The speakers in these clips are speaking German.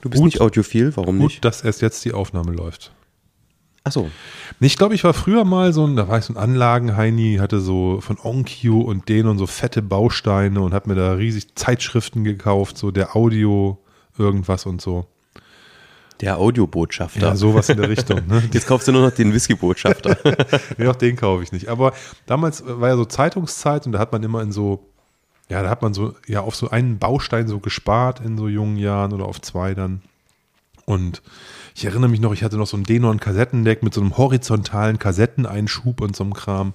Du bist Gut. nicht audiophil, warum Gut, nicht? dass erst jetzt die Aufnahme läuft. Achso. Ich glaube, ich war früher mal so ein, da war ich so ein Anlagenheini, hatte so von Onkyo und den und so fette Bausteine und habe mir da riesig Zeitschriften gekauft, so der Audio irgendwas und so. Der Audiobotschafter. Ja, sowas in der Richtung. Ne? Jetzt kaufst du nur noch den Whisky-Botschafter. Ja, auch den kaufe ich nicht. Aber damals war ja so Zeitungszeit und da hat man immer in so, ja, da hat man so, ja, auf so einen Baustein so gespart in so jungen Jahren oder auf zwei dann. Und ich erinnere mich noch, ich hatte noch so ein Denon-Kassettendeck mit so einem horizontalen Kassetteneinschub und so einem Kram.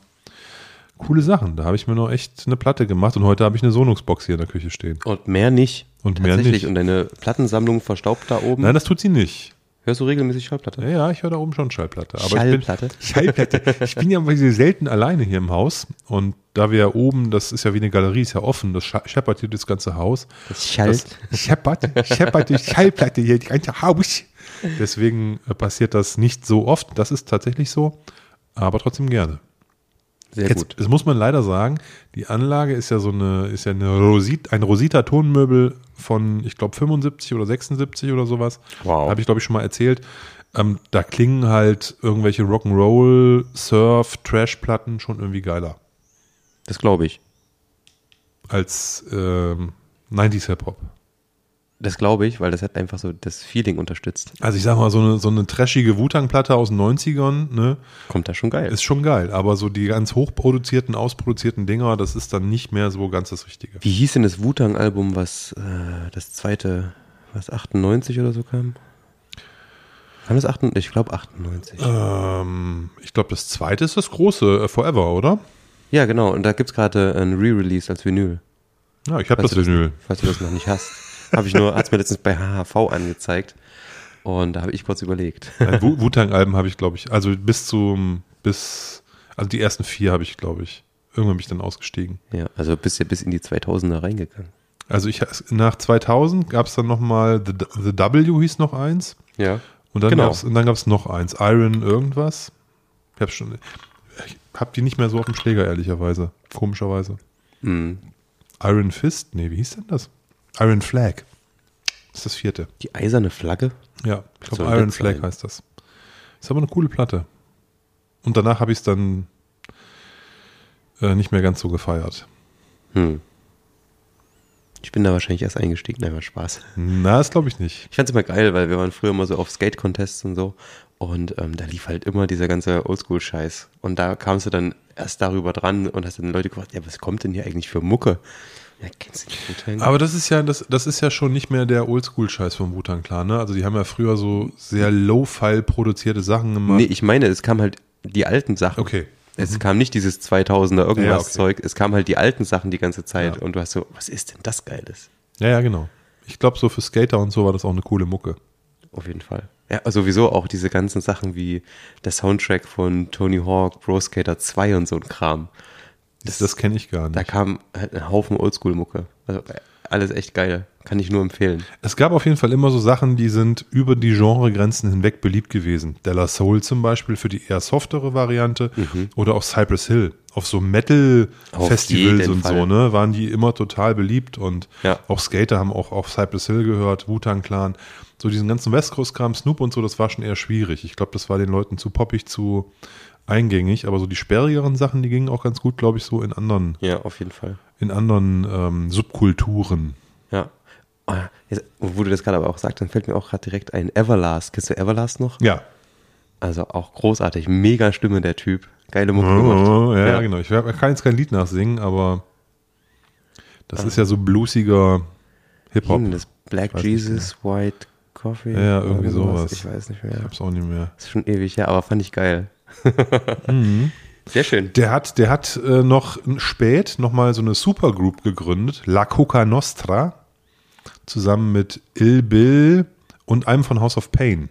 Coole Sachen. Da habe ich mir noch echt eine Platte gemacht und heute habe ich eine Sonux-Box hier in der Küche stehen. Und mehr nicht. Und mehr Tatsächlich. nicht. Und deine Plattensammlung verstaubt da oben. Nein, das tut sie nicht. Hörst du regelmäßig Schallplatte? Ja, ja, ich höre da oben schon Schallplatte. Aber Schallplatte? Ich bin, Schallplatte. Ich bin ja selten alleine hier im Haus. Und da wir ja oben, das ist ja wie eine Galerie, ist ja offen, das scheppert hier das ganze Haus. Das schallt. Das scheppert, scheppert die Schallplatte hier, die ganze Haus. Deswegen äh, passiert das nicht so oft. Das ist tatsächlich so. Aber trotzdem gerne. Sehr Jetzt, gut. das muss man leider sagen, die Anlage ist ja so eine, ist ja eine Rosit, ein Rosita-Tonmöbel von, ich glaube, 75 oder 76 oder sowas. Wow. Habe ich, glaube ich, schon mal erzählt. Ähm, da klingen halt irgendwelche Rock'n'Roll, Surf, Trash-Platten schon irgendwie geiler Das glaube ich. als ähm, 90s Hip-Hop. Das glaube ich, weil das hat einfach so das Feeling unterstützt. Also ich sag mal, so eine, so eine trashige Wu-Tang-Platte aus den 90ern, ne, Kommt da schon geil. ist schon geil. Aber so die ganz hochproduzierten, ausproduzierten Dinger, das ist dann nicht mehr so ganz das Richtige. Wie hieß denn das Wu-Tang-Album, was äh, das zweite, was 98 oder so kam? Kam das 98? Ich glaube 98. Ähm, ich glaube, das zweite ist das große, äh, Forever, oder? Ja, genau. Und da gibt es gerade ein Re-Release als Vinyl. Ja, ich habe das du Vinyl. Falls du das noch nicht hast. Habe ich nur, hat es mir letztens bei HHV angezeigt. Und da habe ich kurz überlegt. Wu-Tang-Alben habe ich, glaube ich, also bis zum, bis, also die ersten vier habe ich, glaube ich. Irgendwann bin ich dann ausgestiegen. Ja, also bist ja bis in die 2000er reingegangen. Also ich, nach 2000 gab es dann nochmal The, The W hieß noch eins. Ja. Und dann Genau. gab es noch eins. Iron irgendwas. Ich habe schon, ich habe die nicht mehr so auf dem Schläger, ehrlicherweise. Komischerweise. Mhm. Iron Fist? Nee, wie hieß denn das? Iron Flag. Das ist das vierte. Die eiserne Flagge. Ja, ich glaube Iron Flag sein? heißt das. Ist aber eine coole Platte. Und danach habe ich es dann äh, nicht mehr ganz so gefeiert. Hm. Ich bin da wahrscheinlich erst eingestiegen. Nein, war Spaß. Na, das glaube ich nicht. Ich fand's immer geil, weil wir waren früher immer so auf Skate-Contests und so. Und ähm, da lief halt immer dieser ganze Oldschool-Scheiß. Und da kamst du dann erst darüber dran und hast dann Leute gefragt, ja, was kommt denn hier eigentlich für Mucke? Ja, kennst du Wu-Tang? Aber das ist ja, das, das ist ja schon nicht mehr der Oldschool-Scheiß vom Wu-Tang Clan, ne? Also die haben ja früher so sehr low-file produzierte Sachen gemacht. Nee, ich meine, es kam halt die alten Sachen. Okay. Es kam nicht dieses 2000er irgendwas Ja, okay. Zeug, es kam halt die alten Sachen die ganze Zeit Ja. und du hast so, was ist denn das Geiles? Ja, ja, genau. Ich glaube, so für Skater und so war das auch eine coole Mucke. Auf jeden Fall. Ja, sowieso auch diese ganzen Sachen wie der Soundtrack von Tony Hawk, Pro Skater 2 und so ein Kram. Das, das kenne ich gar Da nicht. kam halt ein Haufen Oldschool-Mucke. Also alles echt geil. Kann ich nur empfehlen. Es gab auf jeden Fall immer so Sachen, die sind über die Genregrenzen hinweg beliebt gewesen. Della Soul zum Beispiel für die eher softere Variante oder auch Cypress Hill. Auf so Metal-Festivals und Fall. so, ne, waren die immer total beliebt und Ja. auch Skater haben auch auf Cypress Hill gehört, Wu-Tang Clan. So diesen ganzen West Coast-Kram, Snoop und so, das war schon eher schwierig. Ich glaube, das war den Leuten zu poppig, zu eingängig, aber so die sperrigeren Sachen, die gingen auch ganz gut, glaube ich, so in anderen, Ja, auf jeden Fall. in anderen ähm, Subkulturen. Ja. Ah, Jetzt, wo du das gerade aber auch sagst, dann fällt mir auch gerade direkt ein Everlast. Kennst du Everlast noch? Ja, Also auch großartig. Mega Stimme der Typ. Geile Mucke Oh, gemacht. ja, genau. Ich kann jetzt kein Lied nachsingen, aber das ist ja so bluesiger Hip-Hop. Das Black Jesus, White Coffee. Ja, ja, irgendwie sowas. Ich weiß nicht mehr. Ich hab's auch nicht mehr. Das ist schon ewig, ja, aber fand ich geil. Mhm. Sehr schön. Der hat, der hat äh, noch spät nochmal so eine Supergroup gegründet, La Coca Nostra, zusammen mit Il Bill und einem von House of Pain.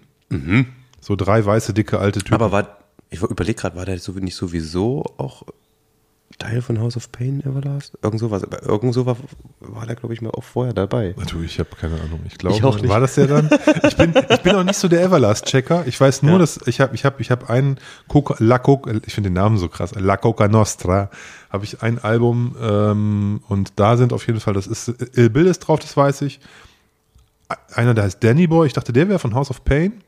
So drei weiße, dicke, alte Typen. Aber war, ich überlege gerade, war der so nicht sowieso auch Teil von House of Pain Everlast? Irgend sowas. Aber irgend sowas war der, glaube ich, mal auch vorher dabei. Du, ich habe keine Ahnung. Ich glaube, war das der dann? Ich bin, ich bin auch nicht so der Everlast-Checker. Ich weiß nur, Ja. dass ich habe, ich habe, ich habe einen Coca, La Coca, ich finde den Namen so krass, La Coca Nostra, habe ich ein Album ähm, und da sind auf jeden Fall, das ist Il Bill ist drauf, das weiß ich. einer, der heißt Danny Boy. Ich dachte, der wäre von House of Pain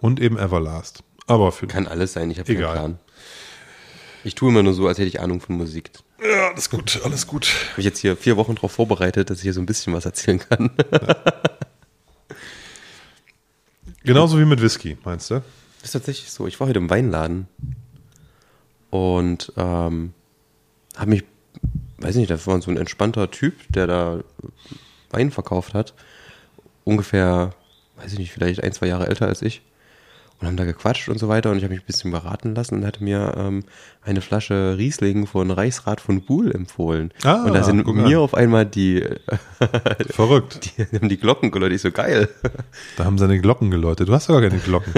und eben Everlast. Aber für Kann alles sein, ich habe keinen Egal. Plan. Ich tue immer nur so, als hätte ich Ahnung von Musik. ja, alles gut, alles gut. Habe ich jetzt hier vier Wochen darauf vorbereitet, dass ich hier so ein bisschen was erzählen kann. Genauso wie mit Whisky, meinst du? Das ist tatsächlich so. Ich war heute im Weinladen und ähm, habe mich, weiß nicht, da war so ein entspannter Typ, der da Wein verkauft hat. Ungefähr, weiß ich nicht, vielleicht ein, zwei Jahre älter als ich. Und haben da gequatscht und so weiter und ich habe mich ein bisschen beraten lassen und hatte mir ähm, eine Flasche Riesling von Reichsrat von Buhl empfohlen. Ah, und da sind mir an. auf einmal die, Verrückt. die, haben die Glocken geläutet. Ich so, geil. Da haben seine Glocken geläutet. Du hast doch gar keine Glocken.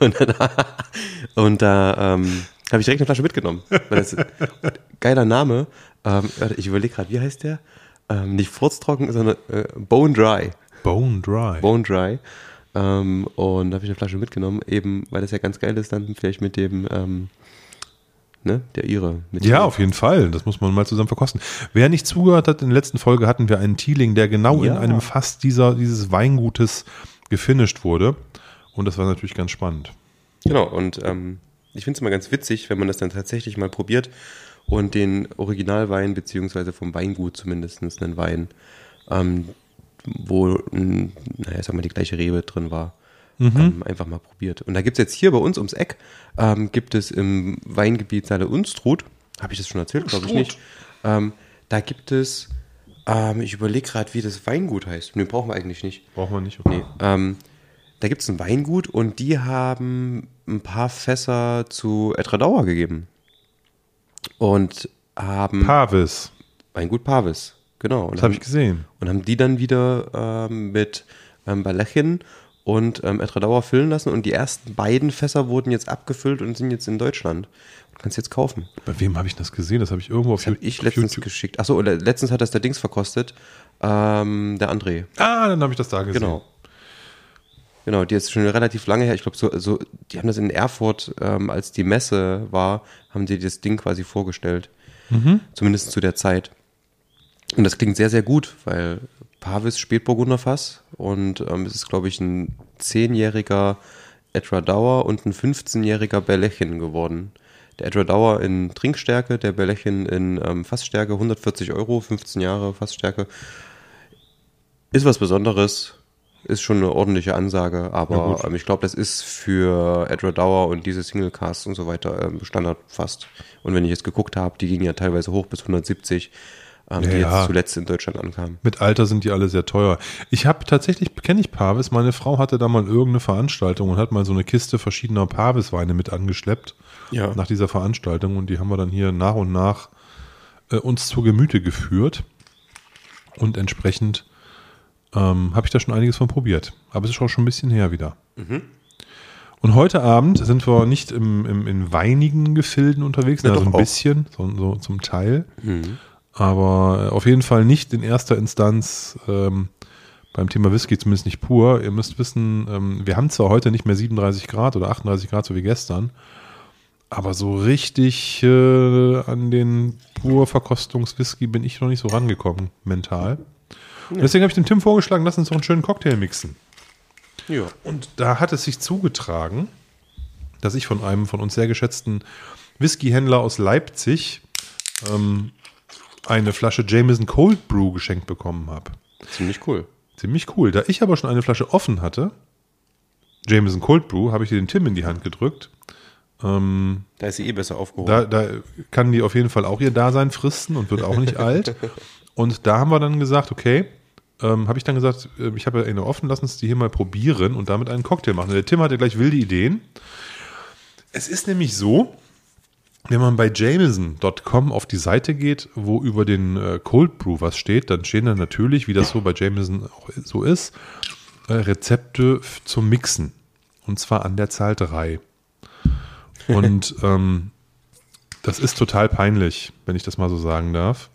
Und da ähm, habe ich direkt eine Flasche mitgenommen. Das, geiler Name. Ähm, ich überlege gerade, wie heißt der? Ähm, nicht furztrocken, sondern äh, Bone Dry. Bone Dry. Bone Dry. Ähm, und da habe ich eine Flasche mitgenommen, eben weil das ja ganz geil ist, dann vielleicht mit dem, ähm, ne, der Ihre. Ja, auf jeden Fall. Das muss man mal zusammen verkosten. Wer nicht zugehört hat, in der letzten Folge hatten wir einen Teeling, der genau in Ja. einem Fass dieser, dieses Weingutes gefinisht wurde. Und das war natürlich ganz spannend. Genau, und ähm, ich finde es immer ganz witzig, wenn man das dann tatsächlich mal probiert und den Originalwein, beziehungsweise vom Weingut zumindest einen Wein, ähm, wo, naja, sag mal, die gleiche Rebe drin war, ähm, einfach mal probiert. Und da gibt es jetzt hier bei uns ums Eck, ähm, gibt es im Weingebiet Saale Unstrut, habe ich das schon erzählt, glaube ich nicht, ähm, da gibt es, ähm, ich überlege gerade, wie das Weingut heißt. Nee, brauchen wir eigentlich nicht. Braucht man nicht. Nee, ähm, da gibt es ein Weingut und die haben ein paar Fässer zu Etradauer gegeben. Und haben Pavis. Weingut Pavis, genau. Das habe ich gesehen. und haben die dann wieder ähm, mit ähm, Balechin und ähm, Etradauer füllen lassen. Und die ersten beiden Fässer wurden jetzt abgefüllt und sind jetzt in Deutschland. Du kannst jetzt kaufen. Bei wem habe ich das gesehen? Das habe ich irgendwo auf, Das habe Ju- ich auf letztens YouTube. geschickt. Achso, letztens hat das der Dings verkostet. Ähm, der André. Ah, dann habe ich das da gesehen. Genau. Genau, die ist schon relativ lange her. Ich glaube, so, so, die haben das in Erfurt, ähm, als die Messe war, haben die das Ding quasi vorgestellt. Zumindest zu der Zeit. Und das klingt sehr, sehr gut, weil Pavis Spätburgunderfass und ähm, es ist, glaube ich, ein zehnjähriger Etradauer und ein 15-jähriger Berlechin geworden. Der Etradauer in Trinkstärke, der Berlechin in ähm, Fassstärke, 140 Euro, 15 Jahre Fassstärke. Ist was Besonderes, ist schon eine ordentliche Ansage, aber ähm, ich glaube, das ist für Edward Dauer und diese Singlecasts und so weiter ähm, Standard fast. Und wenn ich jetzt geguckt habe, die gingen ja teilweise hoch bis 170, ähm, die Ja, ja. jetzt zuletzt in Deutschland ankamen. Mit Alter sind die alle sehr teuer. Ich habe tatsächlich, kenne ich Pavis, meine Frau hatte da mal irgendeine Veranstaltung und hat mal so eine Kiste verschiedener Pavis-Weine mit angeschleppt Ja. nach dieser Veranstaltung und die haben wir dann hier nach und nach äh, uns zu Gemüte geführt und entsprechend ähm, habe ich da schon einiges von probiert. Aber es ist auch schon ein bisschen her wieder. Und heute Abend sind wir nicht im, im, in weinigen Gefilden unterwegs, Ja, also ein auch. bisschen, so, so zum Teil. Aber auf jeden Fall nicht in erster Instanz ähm, beim Thema Whisky, zumindest nicht pur. Ihr müsst wissen, ähm, wir haben zwar heute nicht mehr 37 Grad oder 38 Grad, so wie gestern, aber so richtig äh, an den pur Verkostungswhisky bin ich noch nicht so rangekommen, mental. Und Deswegen habe ich dem Tim vorgeschlagen, lass uns doch einen schönen Cocktail mixen. Ja. Und da hat es sich zugetragen, dass ich von einem von uns sehr geschätzten Whiskyhändler aus Leipzig ähm, eine Flasche Jameson Cold Brew geschenkt bekommen habe. Ziemlich cool. Ziemlich cool. Da ich aber schon eine Flasche offen hatte, Jameson Cold Brew, habe ich dir den Tim in die Hand gedrückt. Ähm, Da ist sie eh besser aufgehoben. da, da kann die auf jeden Fall auch ihr Dasein fristen und wird auch nicht alt. Und da haben wir dann gesagt, okay, ähm, habe ich dann gesagt, äh, ich habe ja eine offen, lass uns die hier mal probieren und damit einen Cocktail machen. Der Tim hatte gleich wilde Ideen. Es ist nämlich so, wenn man bei Jameson.com auf die Seite geht, wo über den äh, Cold Brew was steht, dann stehen da natürlich, wie das so bei Jameson auch so ist, äh, Rezepte zum Mixen. Und zwar an der Zahl 3. Und ähm, das ist total peinlich, wenn ich das mal so sagen darf.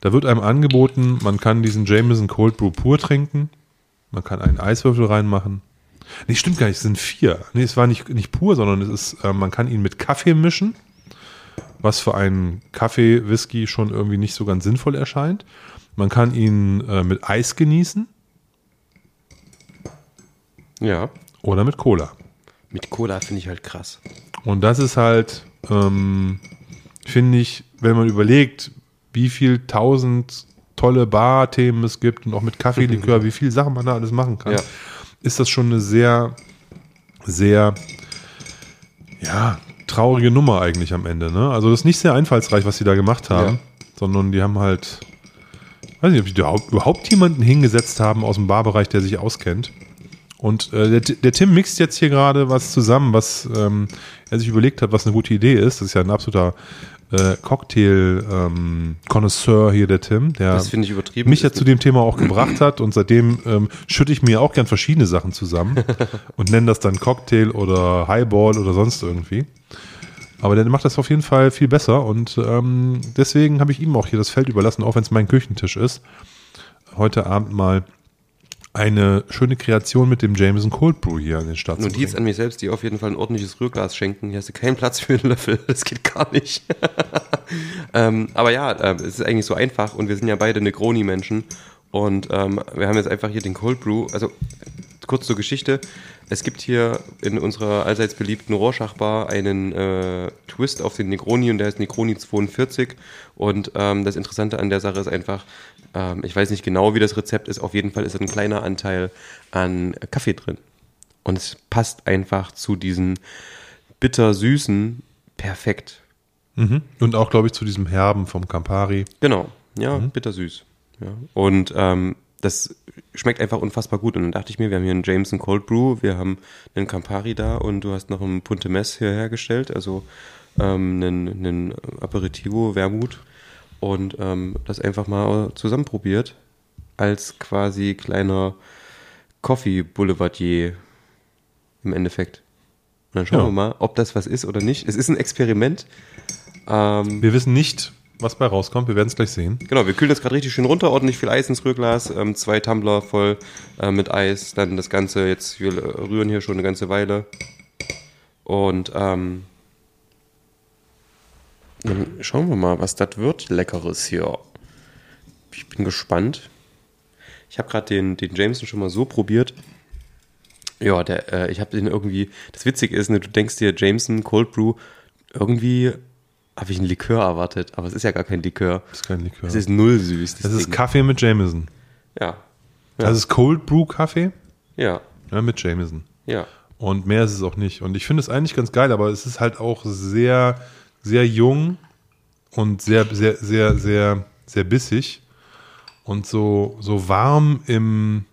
Da wird einem angeboten, man kann diesen Jameson Cold Brew pur trinken, man kann einen Eiswürfel reinmachen. Nee, stimmt gar nicht, es sind vier. Nee, es war nicht, nicht pur, sondern es ist, äh, man kann ihn mit Kaffee mischen, was für einen Kaffee-Whisky schon irgendwie nicht so ganz sinnvoll erscheint. Man kann ihn äh, mit Eis genießen. Ja. oder mit Cola. Mit Cola finde ich halt krass. Und das ist halt, ähm, finde ich, wenn man überlegt, wie viel tausend tolle Bar-Themen es gibt und auch mit Kaffeelikör, wie viel Sachen man da alles machen kann, Ja. ist das schon eine sehr, sehr, ja, traurige Nummer eigentlich am Ende. Ne? Also das ist nicht sehr einfallsreich, was sie da gemacht haben, Ja. sondern die haben halt, weiß nicht, ob die überhaupt, überhaupt jemanden hingesetzt haben aus dem Barbereich, der sich auskennt. Und äh, der, der Tim mixt jetzt hier gerade was zusammen, was ähm, er sich überlegt hat, was eine gute Idee ist. Das ist ja ein absoluter äh, Cocktail-Connoisseur hier, der Tim, der mich ja zu dem Thema auch gebracht hat. Und seitdem ähm, schütte ich mir auch gern verschiedene Sachen zusammen und nenne das dann Cocktail oder Highball oder sonst irgendwie. Aber der macht das auf jeden Fall viel besser und ähm, deswegen habe ich ihm auch hier das Feld überlassen, auch wenn es mein Küchentisch ist. Heute Abend mal eine schöne Kreation mit dem Jameson Cold Brew hier an den Start Notiz an mich selbst, die auf jeden Fall ein ordentliches Rührglas schenken. Hier hast du keinen Platz für einen Löffel. Das geht gar nicht. ähm, aber ja, äh, es ist eigentlich so einfach und wir sind ja beide Negroni-Menschen. Und ähm, wir haben jetzt einfach hier den Cold Brew. Also kurz zur Geschichte. Es gibt hier in unserer allseits beliebten Rorschach-Bar einen äh, Twist auf den Negroni und der heißt Negroni 42. Und ähm, das Interessante an der Sache ist einfach, ähm, ich weiß nicht genau, wie das Rezept ist, auf jeden Fall ist ein kleiner Anteil an Kaffee drin. Und es passt einfach zu diesen bitter-süßen perfekt. Mhm. Und auch, glaube ich, zu diesem Herben vom Campari. Genau, ja, bittersüß. Ja. Und ähm, das schmeckt einfach unfassbar gut. Und dann dachte ich mir, wir haben hier einen Jameson Cold Brew, wir haben einen Campari da und du hast noch einen Punte Mess hier hergestellt, also ähm, einen, einen Aperitivo Wermut. Und ähm, das einfach mal zusammen probiert als quasi kleiner Coffee Boulevardier im Endeffekt. Und dann schauen Ja. wir mal, ob das was ist oder nicht. Es ist ein Experiment. Ähm, Wir wissen nicht, was bei rauskommt. Wir werden es gleich sehen. Genau, wir kühlen das gerade richtig schön runter, ordentlich viel Eis ins Rührglas, ähm, zwei Tumbler voll äh, mit Eis, dann das Ganze, jetzt, wir äh, rühren hier schon eine ganze Weile. Und ähm, dann schauen wir mal, was das wird. Leckeres hier. Ich bin gespannt. Ich habe gerade den, den Jameson schon mal so probiert. Ja, der, äh, ich habe den irgendwie. Das Witzige ist, ne, du denkst dir Jameson Cold Brew, irgendwie habe ich einen Likör erwartet, aber es ist ja gar kein Likör. Das ist kein Likör. Es ist null süß. Das ist Ding. Kaffee mit Jameson. Ja. Das ist Cold Brew Kaffee Ja. ja, mit Jameson. Ja. Und mehr ist es auch nicht. Und ich finde es eigentlich ganz geil, aber es ist halt auch sehr, sehr jung und sehr, sehr, sehr, sehr, sehr bissig und so, so warm im,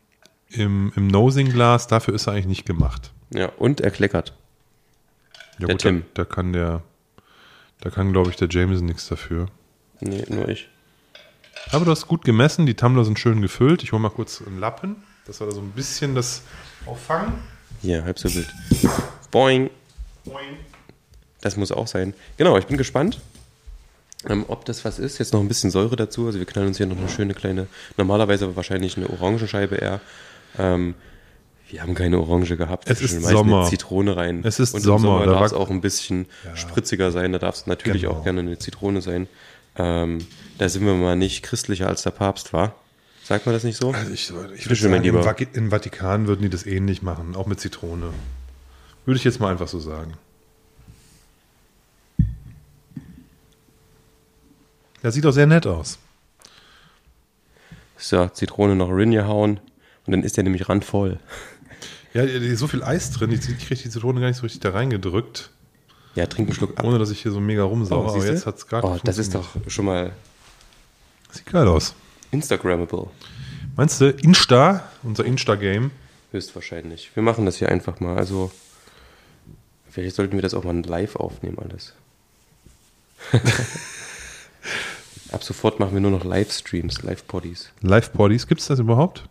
im, im Nosing-Glas. Dafür ist er eigentlich nicht gemacht. Ja. Und er kleckert. Ja, Der gut, da, Tim. da kann der, da kann, glaube ich, der Jameson nichts dafür. Nee, nur ich. Aber du hast gut gemessen, die Tumbler sind schön gefüllt. Ich hole mal kurz einen Lappen, dass wir da so ein bisschen das auffangen. Hier, halb so wild. Boing. Das muss auch sein. Genau, ich bin gespannt, ähm, ob das was ist. Jetzt noch ein bisschen Säure dazu. Also wir knallen uns hier noch eine schöne kleine, normalerweise aber wahrscheinlich eine Orangenscheibe eher. Ähm, wir haben keine Orange gehabt. Es ist eine Sommer. Zitrone rein. Es ist Und Sommer, Sommer da darf es auch ein bisschen spritziger sein. Da darf es natürlich Genau. auch gerne eine Zitrone sein. Ähm, da sind wir mal nicht christlicher als der Papst war. Sagt man das nicht so? Also ich, ich schön, mein im, im Vatikan würden die das ähnlich machen, auch mit Zitrone. Würde ich jetzt mal einfach so sagen. Das sieht auch sehr nett aus. So, Zitrone noch Rinje hauen und dann ist der nämlich randvoll. Ja, so viel Eis drin, ich, ich kriege die Zitrone gar nicht so richtig da reingedrückt, Ja, trink einen Schluck ab. ohne dass ich hier so mega rumsauge. aber siehst du? jetzt hat es gerade Oh, das ist doch schon mal Sieht geil aus. Instagrammable. Meinst du, Insta, unser Insta-Game? Höchstwahrscheinlich. Wir machen das hier einfach mal. Also, vielleicht sollten wir das auch mal live aufnehmen, alles. Ab sofort machen wir nur noch Livestreams, Live-Poddies. Live-Poddies, gibt es das überhaupt?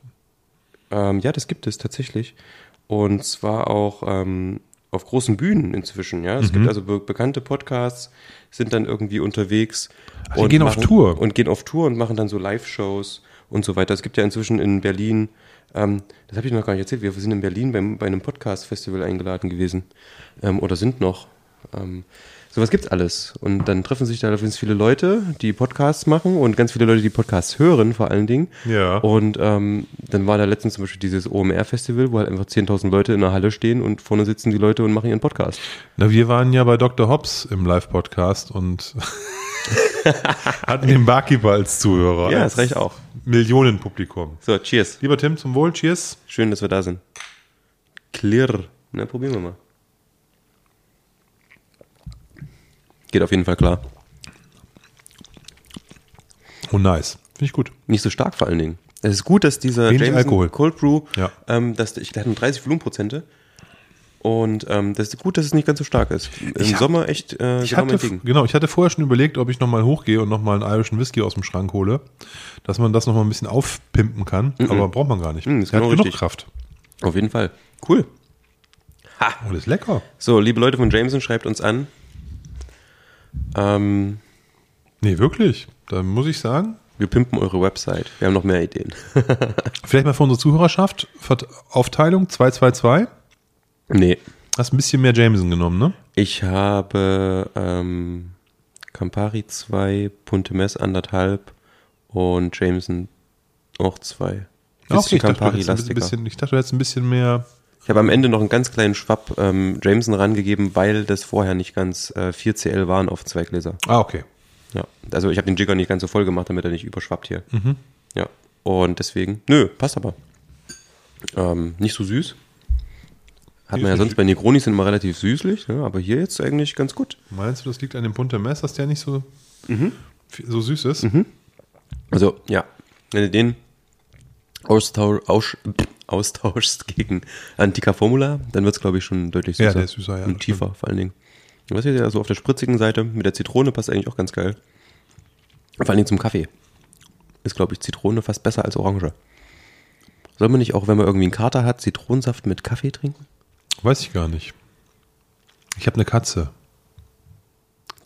Ähm, ja, das gibt es tatsächlich. Und zwar auch ähm, auf großen Bühnen inzwischen. Ja, es Mhm. gibt also be bekannte Podcasts, sind dann irgendwie unterwegs Ach, die gehen auf Tour. und gehen auf Tour und machen dann so Live-Shows und so weiter. Es gibt ja inzwischen in Berlin, ähm, das habe ich noch gar nicht erzählt, wir sind in Berlin beim, bei einem Podcast-Festival eingeladen gewesen ähm, oder sind noch. Ähm, Sowas gibt's alles. Und dann treffen sich da ganz viele Leute, die Podcasts machen und ganz viele Leute, die Podcasts hören, vor allen Dingen. Ja. Und ähm, dann war da letztens zum Beispiel dieses OMR-Festival, wo halt einfach 10.000 Leute in der Halle stehen und vorne sitzen die Leute und machen ihren Podcast. Na, wir waren ja bei Dr. Hobbs im Live-Podcast und hatten den Barkeeper als Zuhörer. Ja, das reicht auch. Millionenpublikum. So, cheers. Lieber Tim, zum Wohl, cheers. Schön, dass wir da sind. Clear. Na, probieren wir mal. Geht auf jeden Fall klar. Oh, nice. Finde ich gut. Nicht so stark vor allen Dingen. Es ist gut, dass dieser Wenig Alkohol. Cold Brew, Ja. ähm, dass, ich, der hat nur 30 Volumenprozente. Und ähm, das ist gut, dass es nicht ganz so stark ist. Im Ich hab- Sommer echt äh, Ich genau hatte, genau, ich hatte vorher schon überlegt, ob ich nochmal hochgehe und nochmal einen irischen Whisky aus dem Schrank hole, dass man das nochmal ein bisschen aufpimpen kann, aber braucht man gar nicht. Mhm, ist Der hat genau genug richtig. Kraft. Auf jeden Fall. Cool. Ha. Oh, das ist lecker. So, liebe Leute von Jameson, schreibt uns an. Ähm, Nee, wirklich. Da muss ich sagen, wir pimpen eure Website. Wir haben noch mehr Ideen. vielleicht mal für unsere Zuhörerschaft, Aufteilung 222. nee. Hast ein bisschen mehr Jameson genommen, ne? Ich habe ähm, Campari 2, Punte Mess anderthalb und Jameson auch zwei. Ah, Okay, ich dachte, du Campari hättest ein lastiger. bisschen, ich dachte, du hättest ein bisschen mehr. Ich habe am Ende noch einen ganz kleinen Schwapp ähm, Jameson rangegeben, weil das vorher nicht ganz äh, 4cl waren auf zwei Gläser. Ah, okay. Ja, also ich habe den Jigger nicht ganz so voll gemacht, damit er nicht überschwappt hier. Mhm. Ja, und deswegen, nö, passt aber. Ähm, nicht so süß. Hat man ja sonst bei Negroni sind immer relativ süßlich, ne? aber hier jetzt eigentlich ganz gut. Meinst du, das liegt an dem Punte Mess, dass der nicht so, Mhm. so süß ist? Also, ja, wenn du den austausch, aus, austauschst gegen Antica Formula, dann wird es, glaube ich, schon deutlich süßer. Ja, der ist süßer, ja, Und tiefer, vor allen Dingen. Was hier ja so auf der spritzigen Seite mit der Zitrone passt eigentlich auch ganz geil. Vor allen Dingen zum Kaffee. Ist, glaube ich, Zitrone fast besser als Orange. Soll man nicht auch, wenn man irgendwie einen Kater hat, Zitronensaft mit Kaffee trinken? Weiß ich gar nicht. Ich habe eine Katze.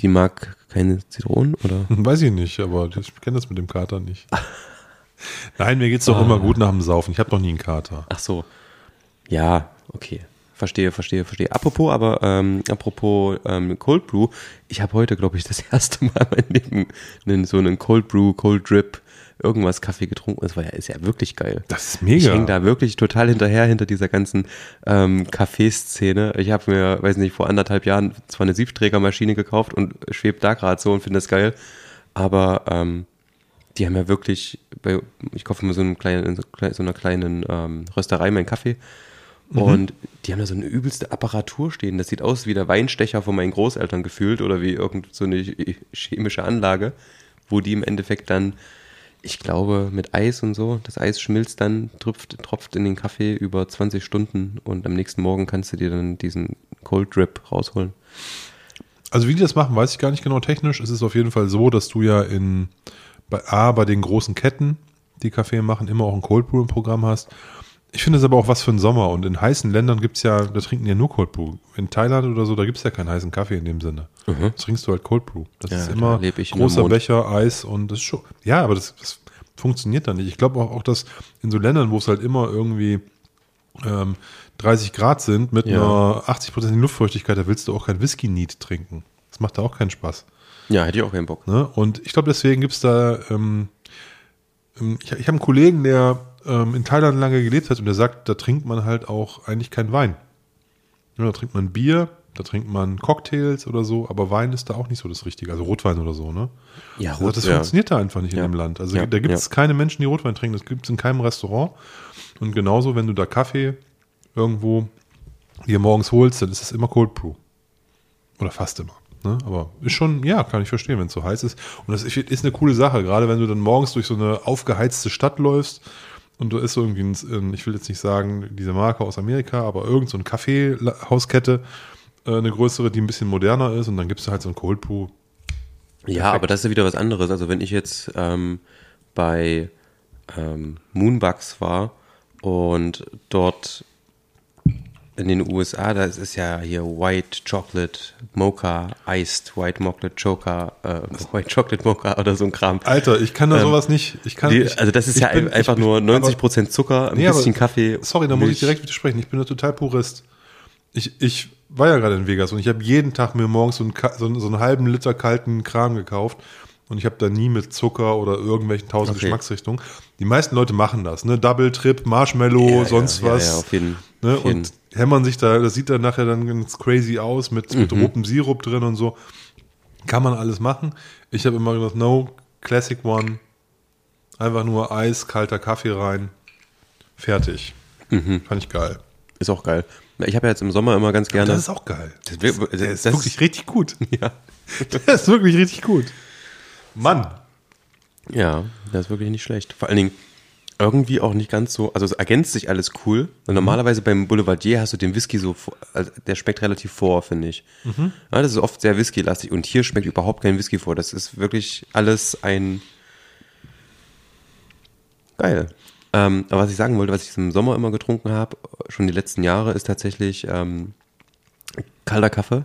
Die mag keine Zitronen oder? Weiß ich nicht, aber ich kenne das mit dem Kater nicht. Nein, mir geht's doch Ah. immer gut nach dem Saufen. Ich habe doch nie einen Kater. Ach so. Ja, okay. Verstehe, verstehe, verstehe. Apropos, aber ähm, apropos ähm, Cold Brew, ich habe heute, glaube ich, das erste Mal mein Leben einen, so einen Cold Brew, Cold Drip, irgendwas Kaffee getrunken. Das war ja, ist ja wirklich geil. Das ist mega. Ich hänge da wirklich total hinterher hinter dieser ganzen ähm, Kaffeeszene. Ich habe mir, weiß nicht, vor anderthalb Jahren zwar eine Siebträgermaschine gekauft und schwebe da gerade so und finde das geil, aber ähm, die haben ja wirklich, bei, ich kaufe mir so, einen kleinen, in so, einer kleinen ähm, Rösterei meinen Kaffee und die haben da so eine übelste Apparatur stehen. Das sieht aus wie der Weinstecher von meinen Großeltern gefühlt oder wie irgend so eine chemische Anlage, wo die im Endeffekt dann, ich glaube, mit Eis und so, das Eis schmilzt dann, tropft, tropft in den Kaffee über 20 Stunden und am nächsten Morgen kannst du dir dann diesen Cold Drip rausholen. Also wie die das machen, weiß ich gar nicht genau technisch. Es ist auf jeden Fall so, dass du ja in bei A, bei den großen Ketten, die Kaffee machen, immer auch ein Cold Brew im Programm hast. Ich finde es aber auch was für den Sommer. Und in heißen Ländern gibt's ja, da trinken ja nur Cold Brew. In Thailand oder so, da gibt's ja keinen heißen Kaffee in dem Sinne. Das trinkst du halt Cold Brew. Das Ja, ist da immer in großer. Becher, Eis und das ist schon. Ja, aber das, das funktioniert dann nicht. Ich glaube auch, auch, dass in so Ländern, wo es halt immer irgendwie ähm, 30 Grad sind mit Ja. einer 80% Luftfeuchtigkeit, da willst du auch kein Whisky-Neat trinken. Das macht da auch keinen Spaß. Ja, hätte ich auch keinen Bock. Ne? Und ich glaube, deswegen gibt's da, ähm, ähm, ich, ich habe einen Kollegen, der ähm, in Thailand lange gelebt hat und der sagt, da trinkt man halt auch eigentlich keinen Wein. Ja, da trinkt man Bier, da trinkt man Cocktails oder so, aber Wein ist da auch nicht so das Richtige, also Rotwein oder so, ne? Ja, Also das ja. funktioniert da einfach nicht Ja. in dem Land. Also Ja, da gibt es keine Menschen, die Rotwein trinken, das gibt es in keinem Restaurant. Und genauso, wenn du da Kaffee irgendwo dir morgens holst, dann ist es immer Cold Brew. Oder fast immer. Ne? Aber ist schon, ja, kann ich verstehen, wenn es so heiß ist. Und das ist eine coole Sache, gerade wenn du dann morgens durch so eine aufgeheizte Stadt läufst und da ist so irgendwie, ein, ein- ich will jetzt nicht sagen, diese Marke aus Amerika, aber irgend so ein Kaffeehauskette, äh, eine größere, die ein bisschen moderner ist und dann gibst du halt so ein Cold Brew. Ja, aber das ist ja wieder was anderes. Also wenn ich jetzt ähm, bei ähm, Moonbugs war und dort in den USA, das ist ja hier White Chocolate Mocha, Iced White Chocolate Choca, äh, White Chocolate Mocha oder so ein Kram. Alter, ich kann da sowas nicht. Ich kann, Die, ich, also das ist ja bin- einfach ich, nur aber- 90% Zucker, ein Nee, aber- bisschen Kaffee. Sorry, da muss ich direkt widersprechen. Ich bin da total Purist. Ich, ich war ja gerade in Vegas und ich habe jeden Tag mir morgens so einen, so, einen, so einen halben Liter kalten Kram gekauft und ich habe da nie mit Zucker oder irgendwelchen tausend Okay. Geschmacksrichtungen. Die meisten Leute machen das, ne? Double Trip, Marshmallow, Ja, sonst ja, was. Ja, ja, auf jeden, Ne? auf jeden. Und hämmern sich da, das sieht dann nachher dann ganz crazy aus mit, mit Mhm. rotem Sirup drin und so. Kann man alles machen. Ich habe immer gesagt, no, Classic One. Einfach nur Eis, kalter Kaffee rein. Fertig. Mhm. Fand ich geil. Ist auch geil. Ich habe ja jetzt im Sommer immer ganz gerne. Das ist auch geil. Das wir- Der das- ist das- wirklich richtig gut. ja. Der ist wirklich richtig gut. Mann. Ja, das ist wirklich nicht schlecht. Vor allen Dingen irgendwie auch nicht ganz so, also es ergänzt sich alles cool. Mhm. Und normalerweise beim Boulevardier hast du den Whisky so, also der schmeckt relativ vor, finde ich. Mhm. Ja, das ist oft sehr whiskylastig und hier schmeckt überhaupt kein Whisky vor. Das ist wirklich alles ein geil. Ähm, aber was ich sagen wollte, was ich im Sommer immer getrunken habe, schon die letzten Jahre, ist tatsächlich ähm, kalter Kaffee.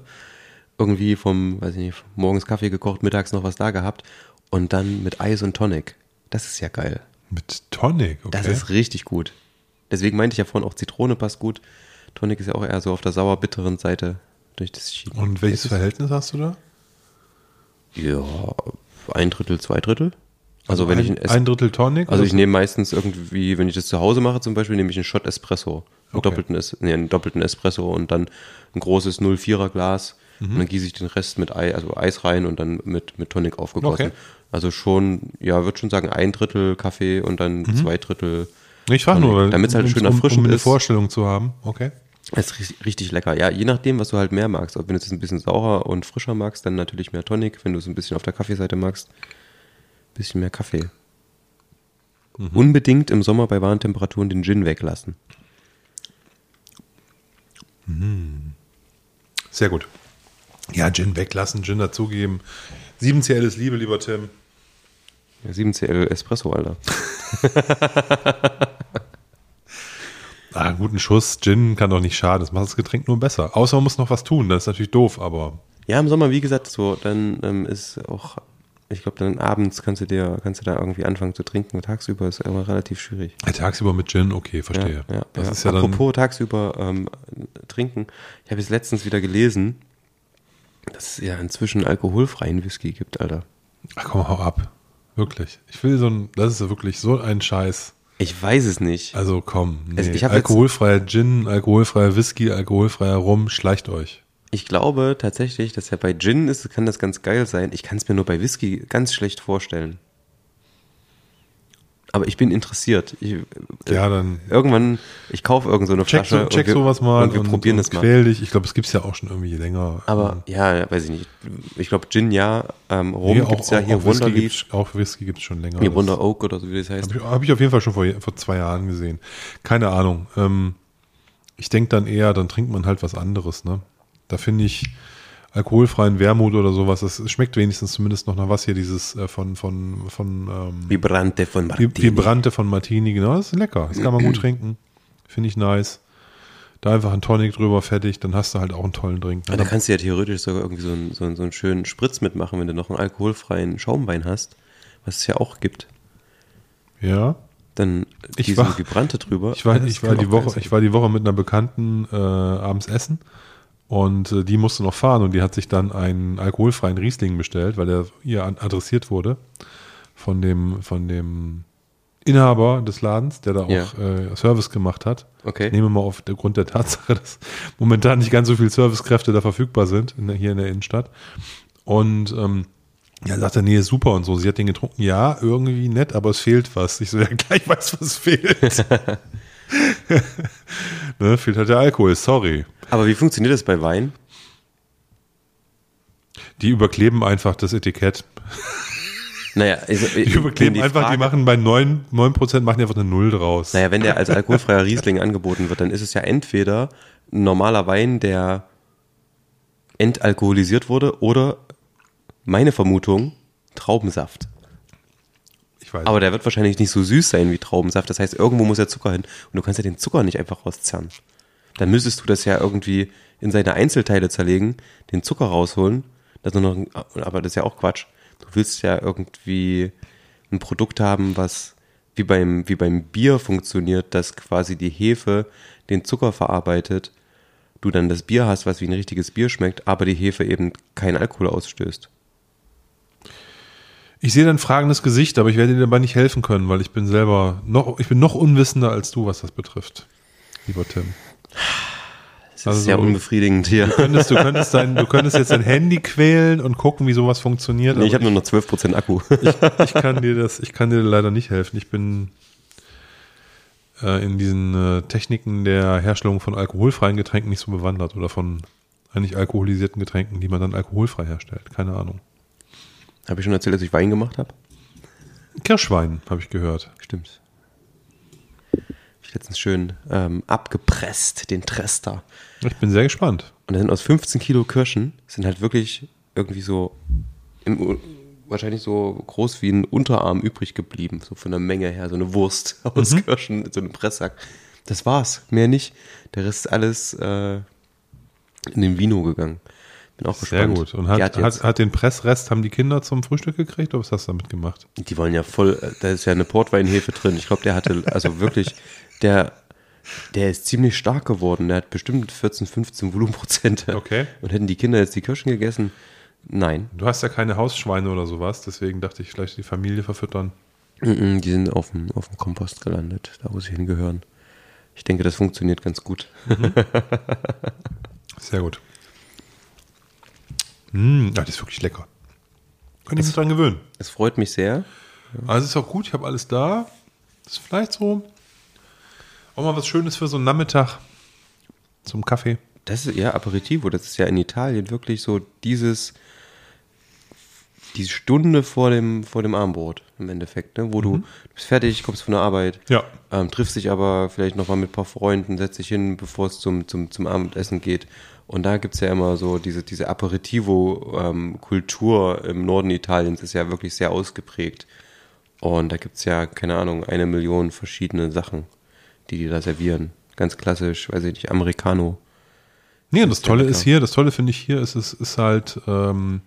Irgendwie vom, weiß ich nicht, morgens Kaffee gekocht, mittags noch was da gehabt und dann mit Eis und Tonic. Das ist ja geil. Mit Tonic, okay. Das ist richtig gut. Deswegen meinte ich ja vorhin auch Zitrone passt gut. Tonic ist ja auch eher so auf der sauer-bitteren Seite durch das Chili. Und welches Verhältnis hast du da? Ja, ein Drittel, zwei Drittel. Also, wenn ein, ich ein, Es- ein Drittel Tonic? also ich so? nehme meistens irgendwie, wenn ich das zu Hause mache zum Beispiel, nehme ich einen Shot Espresso. Einen, Okay. doppelten, Es- nee, einen doppelten Espresso und dann ein großes 04er Glas. Mhm. Und dann gieße ich den Rest mit Ei, also Eis rein und dann mit, mit Tonic aufgegossen. Okay. Also schon, ja, würde schon sagen, ein Drittel Kaffee und dann zwei Drittel. Ich frage nur, Damit es halt schön um, um erfrischend eine ist. Vorstellung zu haben. Okay. Es ist richtig, lecker. Ja, je nachdem, was du halt mehr magst. Wenn du es ein bisschen saurer und frischer magst, dann natürlich mehr Tonic. Wenn du es ein bisschen auf der Kaffeeseite magst, ein bisschen mehr Kaffee. Unbedingt im Sommer bei warmen Temperaturen den Gin weglassen. Sehr gut. Ja, Gin weglassen, Gin dazugeben. 7CL ist Liebe, lieber Tim. Ja, 7CL Espresso, Alter. Ah, guten Schuss Gin kann doch nicht schaden. Das macht das Getränk nur besser. Außer man muss noch was tun. Das ist natürlich doof, aber Ja, im Sommer, wie gesagt, so, dann ähm, ist auch, ich glaube, dann abends kannst du dir, kannst du da irgendwie anfangen zu trinken. Tagsüber ist immer relativ schwierig. tagsüber mit Gin, okay, verstehe. Ja, ja, das ja. ist ja dann. Apropos tagsüber ähm, trinken. Ich habe jetzt letztens wieder gelesen, dass es ja inzwischen alkoholfreien Whisky gibt, Alter. Ach komm, hau ab. Wirklich. Ich will so ein. Das ist ja wirklich so ein Scheiß. Ich weiß es nicht. Also komm. Nee. Also alkoholfreier Gin, alkoholfreier Whisky, alkoholfreier Rum, schleicht euch. Ich glaube tatsächlich, dass ja bei Gin ist, kann das ganz geil sein. Ich kann es mir nur bei Whisky ganz schlecht vorstellen. Aber ich bin interessiert. Ich, Ja, dann Irgendwann, ich kaufe irgend so eine check, Flasche so, check und wir, sowas mal und wir probieren und das mal. dich. Ich glaube, es gibt's ja auch schon irgendwie länger. Aber ja, ja, weiß ich nicht. Ich glaube Gin ja, ähm, Rum Nee, gibt's ja hier auch Whisky gibt's, auch Whisky gibt's schon länger. hier Wunder Oak oder so wie das heißt. Habe ich, hab ich auf jeden Fall schon vor, vor zwei Jahren gesehen. Keine Ahnung. Ähm, ich denke dann eher, dann trinkt man halt was anderes. Ne? Da finde ich alkoholfreien Wermut oder sowas, das schmeckt wenigstens zumindest noch nach was hier, dieses äh, von, von, von ähm, Vibrante von Martini. Vi- Vibrante von Martini. Genau, das ist lecker. Das kann man gut trinken. Finde ich nice. Da einfach ein Tonic drüber, fertig, dann hast du halt auch einen tollen Drink. Ja, da kannst du ja theoretisch sogar irgendwie so einen, so, einen, so einen schönen Spritz mitmachen, wenn du noch einen alkoholfreien Schaumwein hast, was es ja auch gibt. ja. Dann Ich war- Vibrante drüber. Ich war, ich, war die Woche, ich war die Woche mit einer Bekannten äh, abends essen und äh, die musste noch fahren und die hat sich dann einen alkoholfreien Riesling bestellt, weil der ihr adressiert wurde von dem, von dem Inhaber des Ladens, der da auch Ja. äh, Service gemacht hat. Okay. Nehmen wir mal auf der Grund der Tatsache, dass momentan nicht ganz so viele Servicekräfte da verfügbar sind, in der, hier in der Innenstadt. Und ähm, ja, sagt er, nee, ist super und so. Sie hat den getrunken, ja, irgendwie nett, aber es fehlt was. Ich so, ja, gleich weiß, was fehlt. ne, fehlt halt der Alkohol, sorry. Aber wie funktioniert das bei Wein? Die überkleben einfach das Etikett. Naja, also, Die überkleben einfach, die machen bei 9%, 9% machen die einfach eine Null draus. Naja, wenn der als alkoholfreier Riesling angeboten wird, dann ist es ja entweder ein normaler Wein, der entalkoholisiert wurde, oder meine Vermutung, Traubensaft. Ich weiß. Aber der wird wahrscheinlich nicht so süß sein wie Traubensaft. Das heißt, irgendwo muss ja Zucker hin. Und du kannst ja den Zucker nicht einfach rauszerren. Dann müsstest du das ja irgendwie in seine Einzelteile zerlegen, den Zucker rausholen. Das noch, aber das ist ja auch Quatsch. Du willst ja irgendwie ein Produkt haben, was wie beim, wie beim Bier funktioniert, dass quasi die Hefe den Zucker verarbeitet, du dann das Bier hast, was wie ein richtiges Bier schmeckt, aber die Hefe eben keinen Alkohol ausstößt. Ich sehe dein fragendes Gesicht, aber ich werde dir dabei nicht helfen können, weil ich bin selber noch, ich bin noch unwissender als du, was das betrifft, lieber Tim. Das ist also sehr unbefriedigend hier. Du könntest, du, könntest dein, du könntest jetzt dein Handy quälen und gucken, wie sowas funktioniert. Nee, ich habe nur noch 12% Akku. Ich, ich, kann dir das, ich kann dir leider nicht helfen. Ich bin äh, in diesen äh, Techniken der Herstellung von alkoholfreien Getränken nicht so bewandert oder von eigentlich alkoholisierten Getränken, die man dann alkoholfrei herstellt. Keine Ahnung. Habe ich schon erzählt, dass ich Wein gemacht habe? Kirschwein, habe ich gehört. Stimmt. Letztens schön ähm, abgepresst, den Trester. Ich bin sehr gespannt. Und da sind aus 15 Kilo Kirschen, sind halt wirklich irgendwie so im, wahrscheinlich so groß wie ein Unterarm übrig geblieben, so von der Menge her, so eine Wurst aus mhm. Kirschen, so ein Presssack. Das war's, mehr nicht. Der Rest ist alles äh, in den Vino gegangen. Bin auch gespannt. Sehr gut. Und hat, hat, hat, hat, den Pressrest, haben die Kinder zum Frühstück gekriegt oder was hast du damit gemacht? Die wollen ja voll, äh, da ist ja eine Portweinhefe drin. Ich glaube, der hatte, also wirklich, der, der ist ziemlich stark geworden. Der hat bestimmt 14, 15 Volumenprozente. Okay. Und hätten die Kinder jetzt die Kirschen gegessen? Nein. Du hast ja keine Hausschweine oder sowas, deswegen dachte ich, vielleicht die Familie verfüttern. Die sind auf dem, auf dem Kompost gelandet, da wo sie hingehören. Ich denke, das funktioniert ganz gut. Mhm. Sehr gut. Mmh, das ist wirklich lecker. Kann ich mich dran gewöhnen. Es freut mich sehr. Also ist auch gut, ich habe alles da. Das ist vielleicht so auch mal was Schönes für so einen Nachmittag zum Kaffee. Das ist ja Aperitivo, das ist ja in Italien wirklich so dieses, die Stunde vor dem, vor dem Armbrot im Endeffekt, ne? wo mhm. du, du bist fertig, kommst von der Arbeit, ja. ähm, triffst dich aber vielleicht nochmal mit ein paar Freunden, setzt dich hin, bevor es zum, zum, zum Abendessen geht und da gibt es ja immer so diese, diese Aperitivo-Kultur ähm, im Norden Italiens ist ja wirklich sehr ausgeprägt. Und da gibt es ja, keine Ahnung, eine Million verschiedene Sachen, die die da servieren. Ganz klassisch, weiß ich nicht, Americano. Nee, und das Tolle ist hier, das Tolle finde ich hier, ist es ist halt ähm,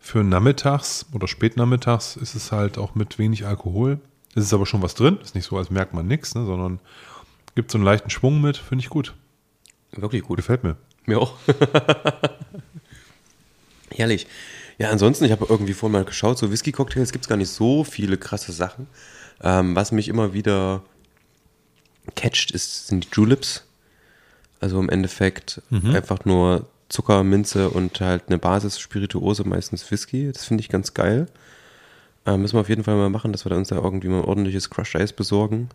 für nachmittags oder spätnachmittags ist es halt auch mit wenig Alkohol. Es ist aber schon was drin, ist nicht so, als merkt man nichts, ne, sondern gibt so einen leichten Schwung mit, finde ich gut. Wirklich gut. Gefällt mir. Mir auch. Herrlich. Ja, ansonsten, ich habe irgendwie vorhin mal geschaut, so Whisky-Cocktails gibt es gar nicht so viele krasse Sachen. Ähm, was mich immer wieder catcht, ist, sind die Juleps. Also im Endeffekt mhm. einfach nur Zucker, Minze und halt eine Basis Spirituose, meistens Whisky. Das finde ich ganz geil. Ähm, müssen wir auf jeden Fall mal machen, dass wir da uns da irgendwie mal ein ordentliches Crushed Eis besorgen.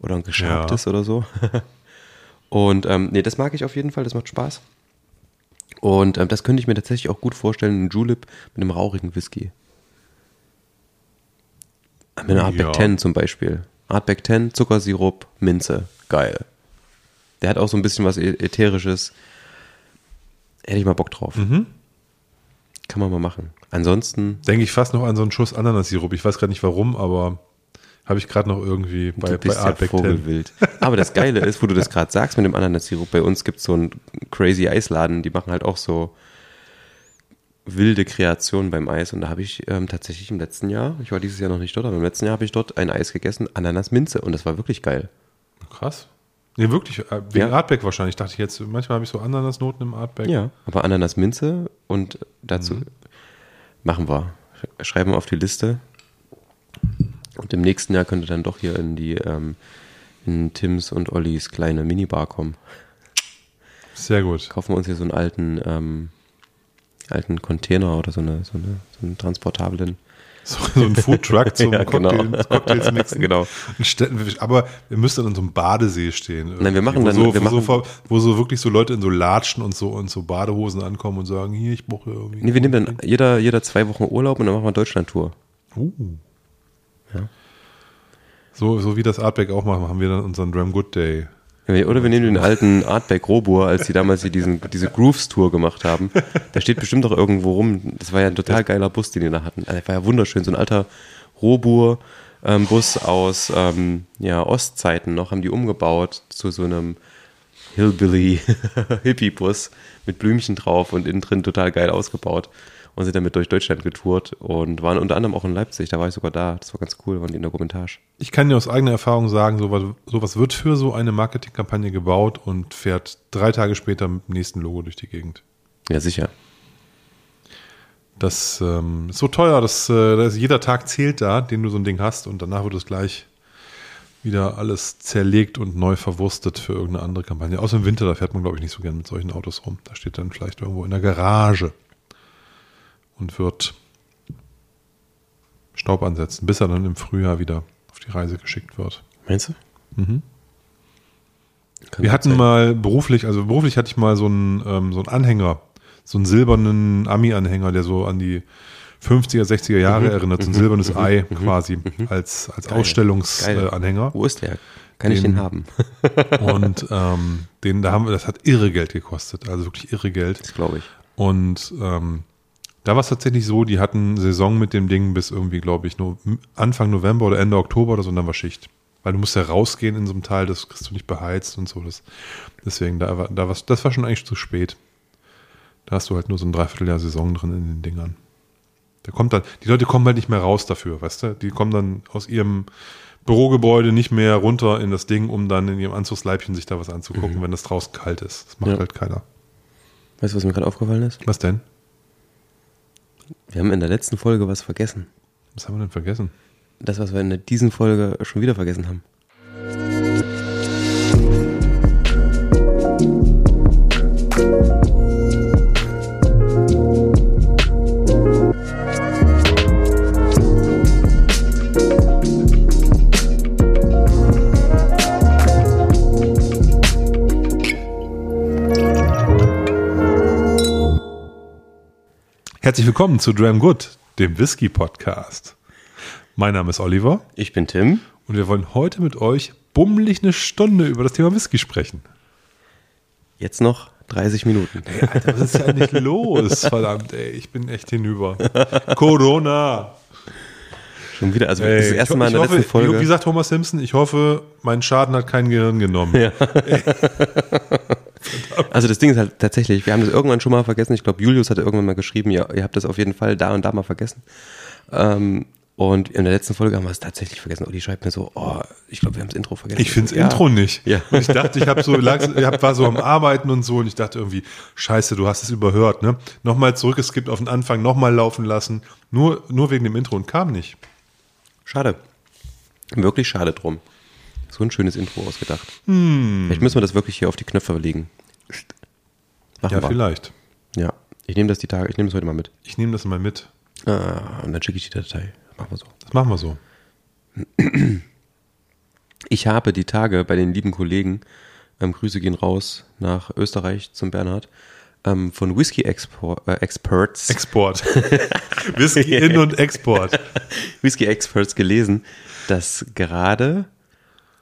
Oder ein geschabtes ja. oder so. Und ähm, nee, das mag ich auf jeden Fall, das macht Spaß. Und ähm, das könnte ich mir tatsächlich auch gut vorstellen, ein Julep mit einem rauchigen Whisky. Mit einem Artback ja. 10 zum Beispiel. Artback 10, Zuckersirup, Minze. Geil. Der hat auch so ein bisschen was Ätherisches. Hätte ich mal Bock drauf. Mhm. Kann man mal machen. Ansonsten. Denke ich fast noch an so einen Schuss Ananassirup. Ich weiß gerade nicht warum, aber habe ich gerade noch irgendwie bei, du bist bei Artback ja Vogelwild. Aber das Geile ist, wo du das gerade sagst mit dem Ananassirup, bei uns gibt es so einen crazy Eisladen, die machen halt auch so wilde Kreationen beim Eis. Und da habe ich ähm, tatsächlich im letzten Jahr, ich war dieses Jahr noch nicht dort, aber im letzten Jahr habe ich dort ein Eis gegessen, Ananas-Minze. Und das war wirklich geil. Krass. Nee, wirklich, äh, wegen ja. Artback wahrscheinlich. Dachte ich jetzt, manchmal habe ich so Ananasnoten im Artback. Ja, aber Ananas-Minze und dazu mhm. machen wir. Schreiben wir auf die Liste. Und im nächsten Jahr könnte dann doch hier in die ähm, in Tims und Ollis kleine Minibar kommen. Sehr gut. Kaufen wir uns hier so einen alten, ähm, alten Container oder so, eine, so, eine, so einen transportablen. So, so ein Foodtruck zum ja, genau. Cocktail, Cocktails mixen. genau. Aber wir müssen dann in so einem Badesee stehen. Nein, wir machen wo dann, so, wir wo, machen, so, wo so wirklich so Leute in so Latschen und so und so Badehosen ankommen und sagen, hier, ich brauche irgendwie. Nee, wir nehmen dann jeder, jeder zwei Wochen Urlaub und dann machen wir Deutschland-Tour. Uh. So, so wie das Artback auch machen, haben wir dann unseren Drum Good Day. Oder wir nehmen den alten Artback Robur, als die damals hier diesen, diese Grooves-Tour gemacht haben. Der steht bestimmt doch irgendwo rum. Das war ja ein total geiler Bus, den die da hatten. Also, der war ja wunderschön. So ein alter Robur-Bus ähm, aus ähm, ja, Ostzeiten noch, haben die umgebaut zu so einem Hillbilly-Hippie-Bus mit Blümchen drauf und innen drin total geil ausgebaut. Und sind damit durch Deutschland getourt und waren unter anderem auch in Leipzig. Da war ich sogar da. Das war ganz cool, waren die in der Commentage. Ich kann dir aus eigener Erfahrung sagen, sowas, sowas wird für so eine Marketingkampagne gebaut und fährt drei Tage später mit dem nächsten Logo durch die Gegend. Ja, sicher. Das ähm, ist so teuer, dass, äh, dass jeder Tag zählt da, den du so ein Ding hast und danach wird es gleich wieder alles zerlegt und neu verwurstet für irgendeine andere Kampagne. Außer im Winter, da fährt man, glaube ich, nicht so gern mit solchen Autos rum. Da steht dann vielleicht irgendwo in der Garage und wird Staub ansetzen, bis er dann im Frühjahr wieder auf die Reise geschickt wird. Meinst du? Mhm. Kann Wir hatten sein. mal beruflich, also beruflich hatte ich mal so einen, ähm, so einen Anhänger, so einen silbernen Ami-Anhänger, der so an die 50er, 60er Jahre erinnert, so ein silbernes Ei quasi als, als Geil. Ausstellungsanhänger. Wo ist der? Kann ich Den- den haben? Und ähm, den, da haben wir, das hat irre Geld gekostet, also wirklich irre Geld. Das glaube ich. Und ähm, da war es tatsächlich so, die hatten Saison mit dem Ding bis irgendwie, glaube ich, nur Anfang November oder Ende Oktober oder so, und dann war Schicht. Weil du musst ja rausgehen in so einem Teil, das kriegst du nicht beheizt und so. Das, deswegen, da war, da war's, das war schon eigentlich zu spät. Da hast du halt nur so ein Dreivierteljahr Saison drin in den Dingern. Da kommt dann, die Leute kommen halt nicht mehr raus dafür, weißt du? Die kommen dann aus ihrem Bürogebäude nicht mehr runter in das Ding, um dann in ihrem Anzugsleibchen sich da was anzugucken, wenn das draußen kalt ist. Das macht Ja. halt keiner. Weißt du, was mir gerade aufgefallen ist? Was denn? Wir haben in der letzten Folge was vergessen. Was haben wir denn vergessen? Das, was wir in der diesen Folge schon wieder vergessen haben. Herzlich willkommen zu Dram Good, dem Whisky Podcast. Mein Name ist Oliver Ich bin Tim. und wir wollen heute mit euch bummelig eine Stunde über das Thema Whisky sprechen. Jetzt noch 30 Minuten. Ey, Alter, was ist ja nicht los? Verdammt, ey, ich bin echt hinüber. Corona. Schon wieder, also Ey, das erste Mal in der ich letzten hoffe, Folge. Wie sagt Thomas Simpson, ich hoffe, mein Schaden hat kein Gehirn genommen. Ja. Also das Ding ist halt tatsächlich, wir haben das irgendwann schon mal vergessen. Ich glaube, Julius hatte irgendwann mal geschrieben, ja, ihr habt das auf jeden Fall da und da mal vergessen. Ähm, und in der letzten Folge haben wir es tatsächlich vergessen. Uli schreibt mir so, oh, ich glaube, wir haben das Intro vergessen. Ich finde das Ja. Intro nicht. Ja. Und ich dachte, ich habe so, lag, hab, war so am Arbeiten und so und ich dachte irgendwie, scheiße, du hast es überhört, ne? Nochmal zurückgeskippt auf den Anfang, nochmal laufen lassen, nur, nur wegen dem Intro und kam nicht. Schade. Wirklich schade drum. So ein schönes Intro ausgedacht. Vielleicht müssen wir das wirklich hier auf die Knöpfe legen. Machen Ja, wir. vielleicht. Ja. Ich nehme das die Tage, ich nehme das heute mal mit. Ich nehme das mal mit. Ah, und dann schicke ich die Datei. Machen wir so. Das machen wir so. Ich habe die Tage bei den lieben Kollegen, ähm, Grüße gehen raus nach Österreich zum Bernhard, ähm, von Whisky Export, äh, Experts, Export. Whisky in und Export. Whisky Experts gelesen, dass gerade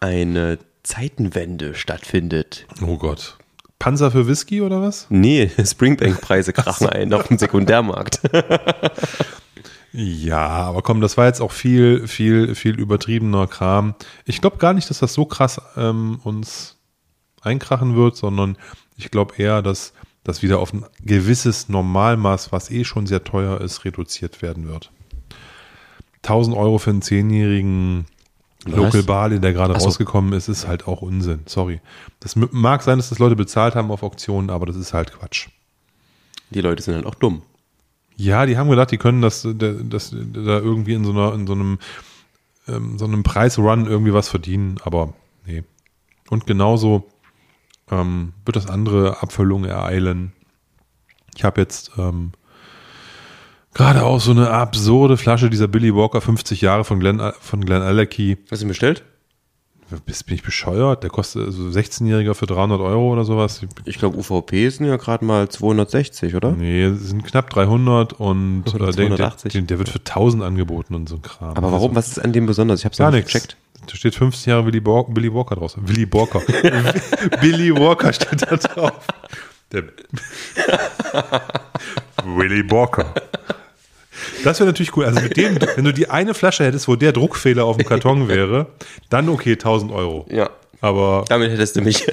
eine Zeitenwende stattfindet. Oh Gott. Panzer für Whisky oder was? Nee, Springbank-Preise krachen ein auf dem Sekundärmarkt. Ja, aber komm, das war jetzt auch viel, viel, viel übertriebener Kram. Ich glaube gar nicht, dass das so krass ähm, uns einkrachen wird, sondern ich glaube eher, dass das wieder auf ein gewisses Normalmaß, was eh schon sehr teuer ist, reduziert werden wird. 1000 Euro für einen zehnjährigen Local Barley, der gerade so. rausgekommen ist, ist halt auch Unsinn. Sorry. Das mag sein, dass das Leute bezahlt haben auf Auktionen, aber das ist halt Quatsch. Die Leute sind halt auch dumm. Ja, die haben gedacht, die können das, das, da irgendwie in so, einer, in so einem, ähm, so einem Preisrun irgendwie was verdienen, aber nee. Und genauso ähm, wird das andere Abfüllung ereilen. Ich habe jetzt ähm, gerade auch so eine absurde Flasche dieser Billy Walker 50 Jahre von Glenn, von Glenn Alecky. Hast du ihn bestellt? Bist, bin ich bescheuert? Der kostet so 16-Jähriger für 300 Euro oder sowas. Ich glaube, UVP sind ja gerade mal 260, oder? Nee, sind knapp 300 und Oder äh, der, der, 280. der, wird für 1000 angeboten und so ein Kram. Aber warum? Was ist an dem besonders? Ich habe es Gar nicht gecheckt. Da steht 50 Jahre Willy, Bo Billy Walker draus. Willy Walker. Billy Walker steht da drauf. Der Willy Walker. Das wäre natürlich cool. Also mit dem, wenn du die eine Flasche hättest, wo der Druckfehler auf dem Karton wäre, dann okay, 1000 Euro. Ja. Aber, Damit hättest du mich.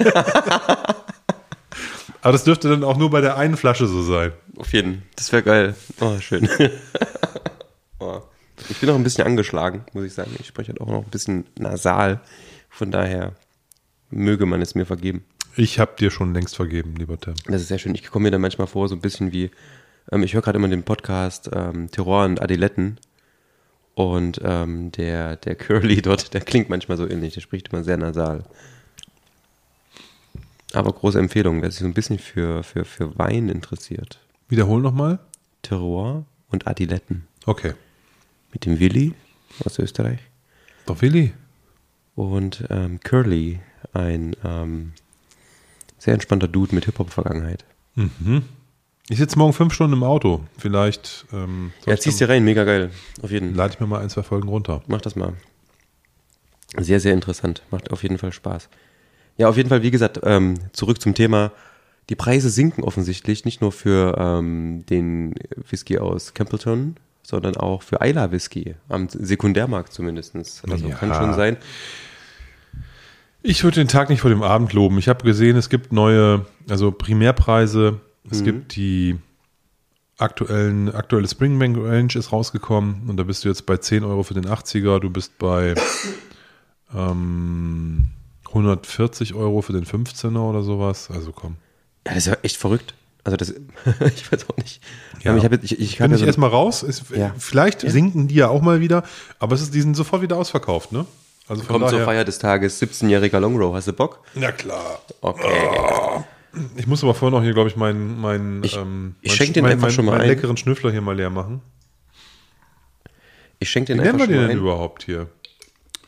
aber das dürfte dann auch nur bei der einen Flasche so sein. auf jeden. Das wäre geil. Oh, schön. oh. Ich bin noch ein bisschen angeschlagen, muss ich sagen. Ich spreche halt auch noch ein bisschen nasal. Von daher möge man es mir vergeben. Ich habe dir schon längst vergeben, lieber Tim. Das ist sehr schön. Ich komme mir dann manchmal vor, so ein bisschen wie, ähm, ich höre gerade immer den Podcast ähm, Terror und Adiletten. Und ähm, der, der Curly dort, der klingt manchmal so ähnlich. Der spricht immer sehr nasal. Aber große Empfehlung, wer sich so ein bisschen für, für, für Wein interessiert. Wiederhol nochmal. Terror und Adiletten. Okay. Mit dem Willi aus Österreich. Doch, Willi. Und ähm, Curly, ein ähm, sehr entspannter Dude mit Hip-Hop-Vergangenheit. Mhm. Ich sitze morgen fünf Stunden im Auto. Vielleicht. Ähm, Ja, ziehst dir rein, mega geil. Auf jeden Lade ich mir mal ein, zwei Folgen runter. Mach das mal. Sehr, sehr interessant. Macht auf jeden Fall Spaß. Ja, auf jeden Fall, wie gesagt, ähm, zurück zum Thema. Die Preise sinken offensichtlich, nicht nur für ähm, den Whisky aus Campbellton, sondern auch für Isla Whisky, am Sekundärmarkt zumindest. Also Ja. kann schon sein. Ich würde den Tag nicht vor dem Abend loben. Ich habe gesehen, es gibt neue, also Primärpreise. Es gibt die aktuellen, aktuelle Springbank Range ist rausgekommen und da bist du jetzt bei 10 Euro für den 80er. Du bist bei ähm, 140 Euro für den 15er oder sowas. Also komm. Ja, das ist ja echt verrückt. Also das, ich weiß auch nicht. Ja. Ich, jetzt- ich, ich Bin ich so, erstmal raus. Ist, Ja. Vielleicht Ja. sinken die ja auch mal wieder, aber es ist, die sind sofort wieder ausverkauft, ne? Also kommt zur. Feier des Tages, 17-jähriger Longrow. Hast du Bock? Na klar. Okay. Ich muss aber vorher noch hier, glaube ich, meinen meinen Ich- ähm, ich mein- den mein, einfach mein, schon mal meinen ein. leckeren Schnüffler hier mal leer machen. Ich schenke Wie den nennen einfach wir schon den denn überhaupt hier?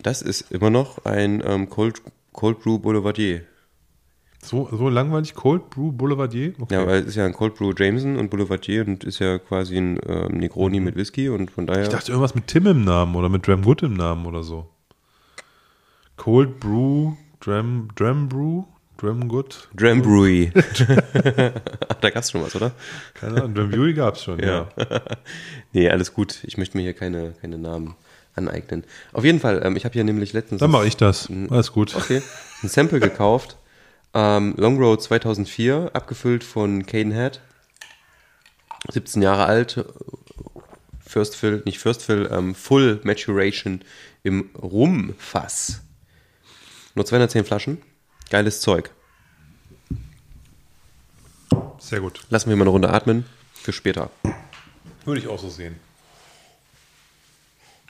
Das ist immer noch ein ähm, Cold, Cold Brew Boulevardier. So, so langweilig Cold Brew Boulevardier? Okay. Ja, weil es ist ja ein Cold Brew Jameson und Boulevardier und ist ja quasi ein ähm, Negroni mit Whisky und von daher. ich dachte irgendwas mit Tim im Namen oder mit Dram Good im Namen oder so. Cold Brew, Dram, Dram Brew, Dram Good. Dram Brewery. da gab's schon was, oder? Keine Ahnung, Dram Brewery gab es schon, ja. nee, alles gut. Ich möchte mir hier keine, keine Namen aneignen. Auf jeden Fall, ähm, ich habe hier nämlich letztens Dann mache ich das. Alles gut. okay, ein Sample gekauft. Ähm, Long Road 2004, abgefüllt von Cadenhead. 17 Jahre alt. First Fill, nicht First Fill, ähm, Full Maturation im Rumfass. Nur 210 Flaschen. Geiles Zeug. Sehr gut. Lassen wir mal eine Runde atmen. Für später. Würde ich auch so sehen.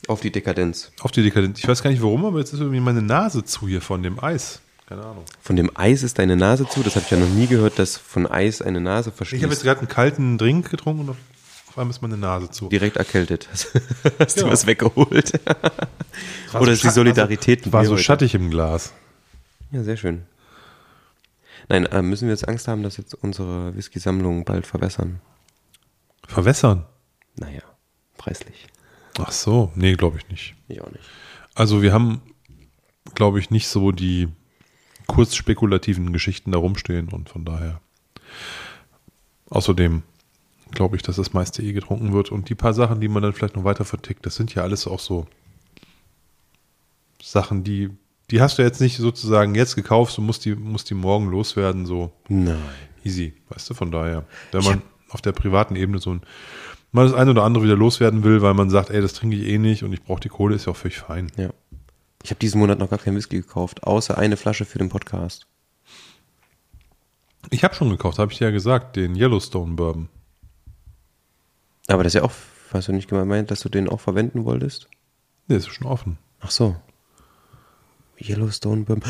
Auf die Dekadenz. Auf die Dekadenz. Ich weiß gar nicht warum, aber jetzt ist irgendwie meine Nase zu hier von dem Eis. Keine Ahnung. Von dem Eis ist deine Nase zu. Das habe ich ja noch nie gehört, dass von Eis eine Nase Ich habe verschließt. jetzt gerade einen kalten Drink getrunken und auf einmal ist meine Nase zu. direkt erkältet. Hast du Ja. was weggeholt? Oder so ist die Solidarität War so heute? schattig im Glas. Ja, sehr schön. Nein, äh, müssen wir jetzt Angst haben, dass jetzt unsere Whisky-Sammlung bald verwässern? Verwässern. Naja, preislich. Ach so, nee, glaube ich nicht. Ich auch nicht. Also wir haben, glaube ich, nicht so die kurzspekulativen Geschichten da rumstehen und von daher. Außerdem glaube ich, dass das meiste eh getrunken wird und die paar Sachen, die man dann vielleicht noch weiter vertickt, das sind ja alles auch so Sachen, die, die hast du jetzt nicht sozusagen jetzt gekauft und musst die, musst die morgen loswerden, so Nein. easy, weißt du, von daher. Wenn man auf der privaten Ebene so ein, mal das eine oder andere wieder loswerden will, weil man sagt, ey, das trinke ich eh nicht und ich brauche die Kohle, ist ja auch völlig fein. Ja. Ich habe diesen Monat noch gar keinen Whisky gekauft, außer eine Flasche für den Podcast. Ich habe schon gekauft, habe ich dir ja gesagt, den Yellowstone Bourbon. Aber das ist ja auch, hast du nicht gemeint, dass du den auch verwenden wolltest? Der ist schon offen. Ach so. Yellowstone Bourbon.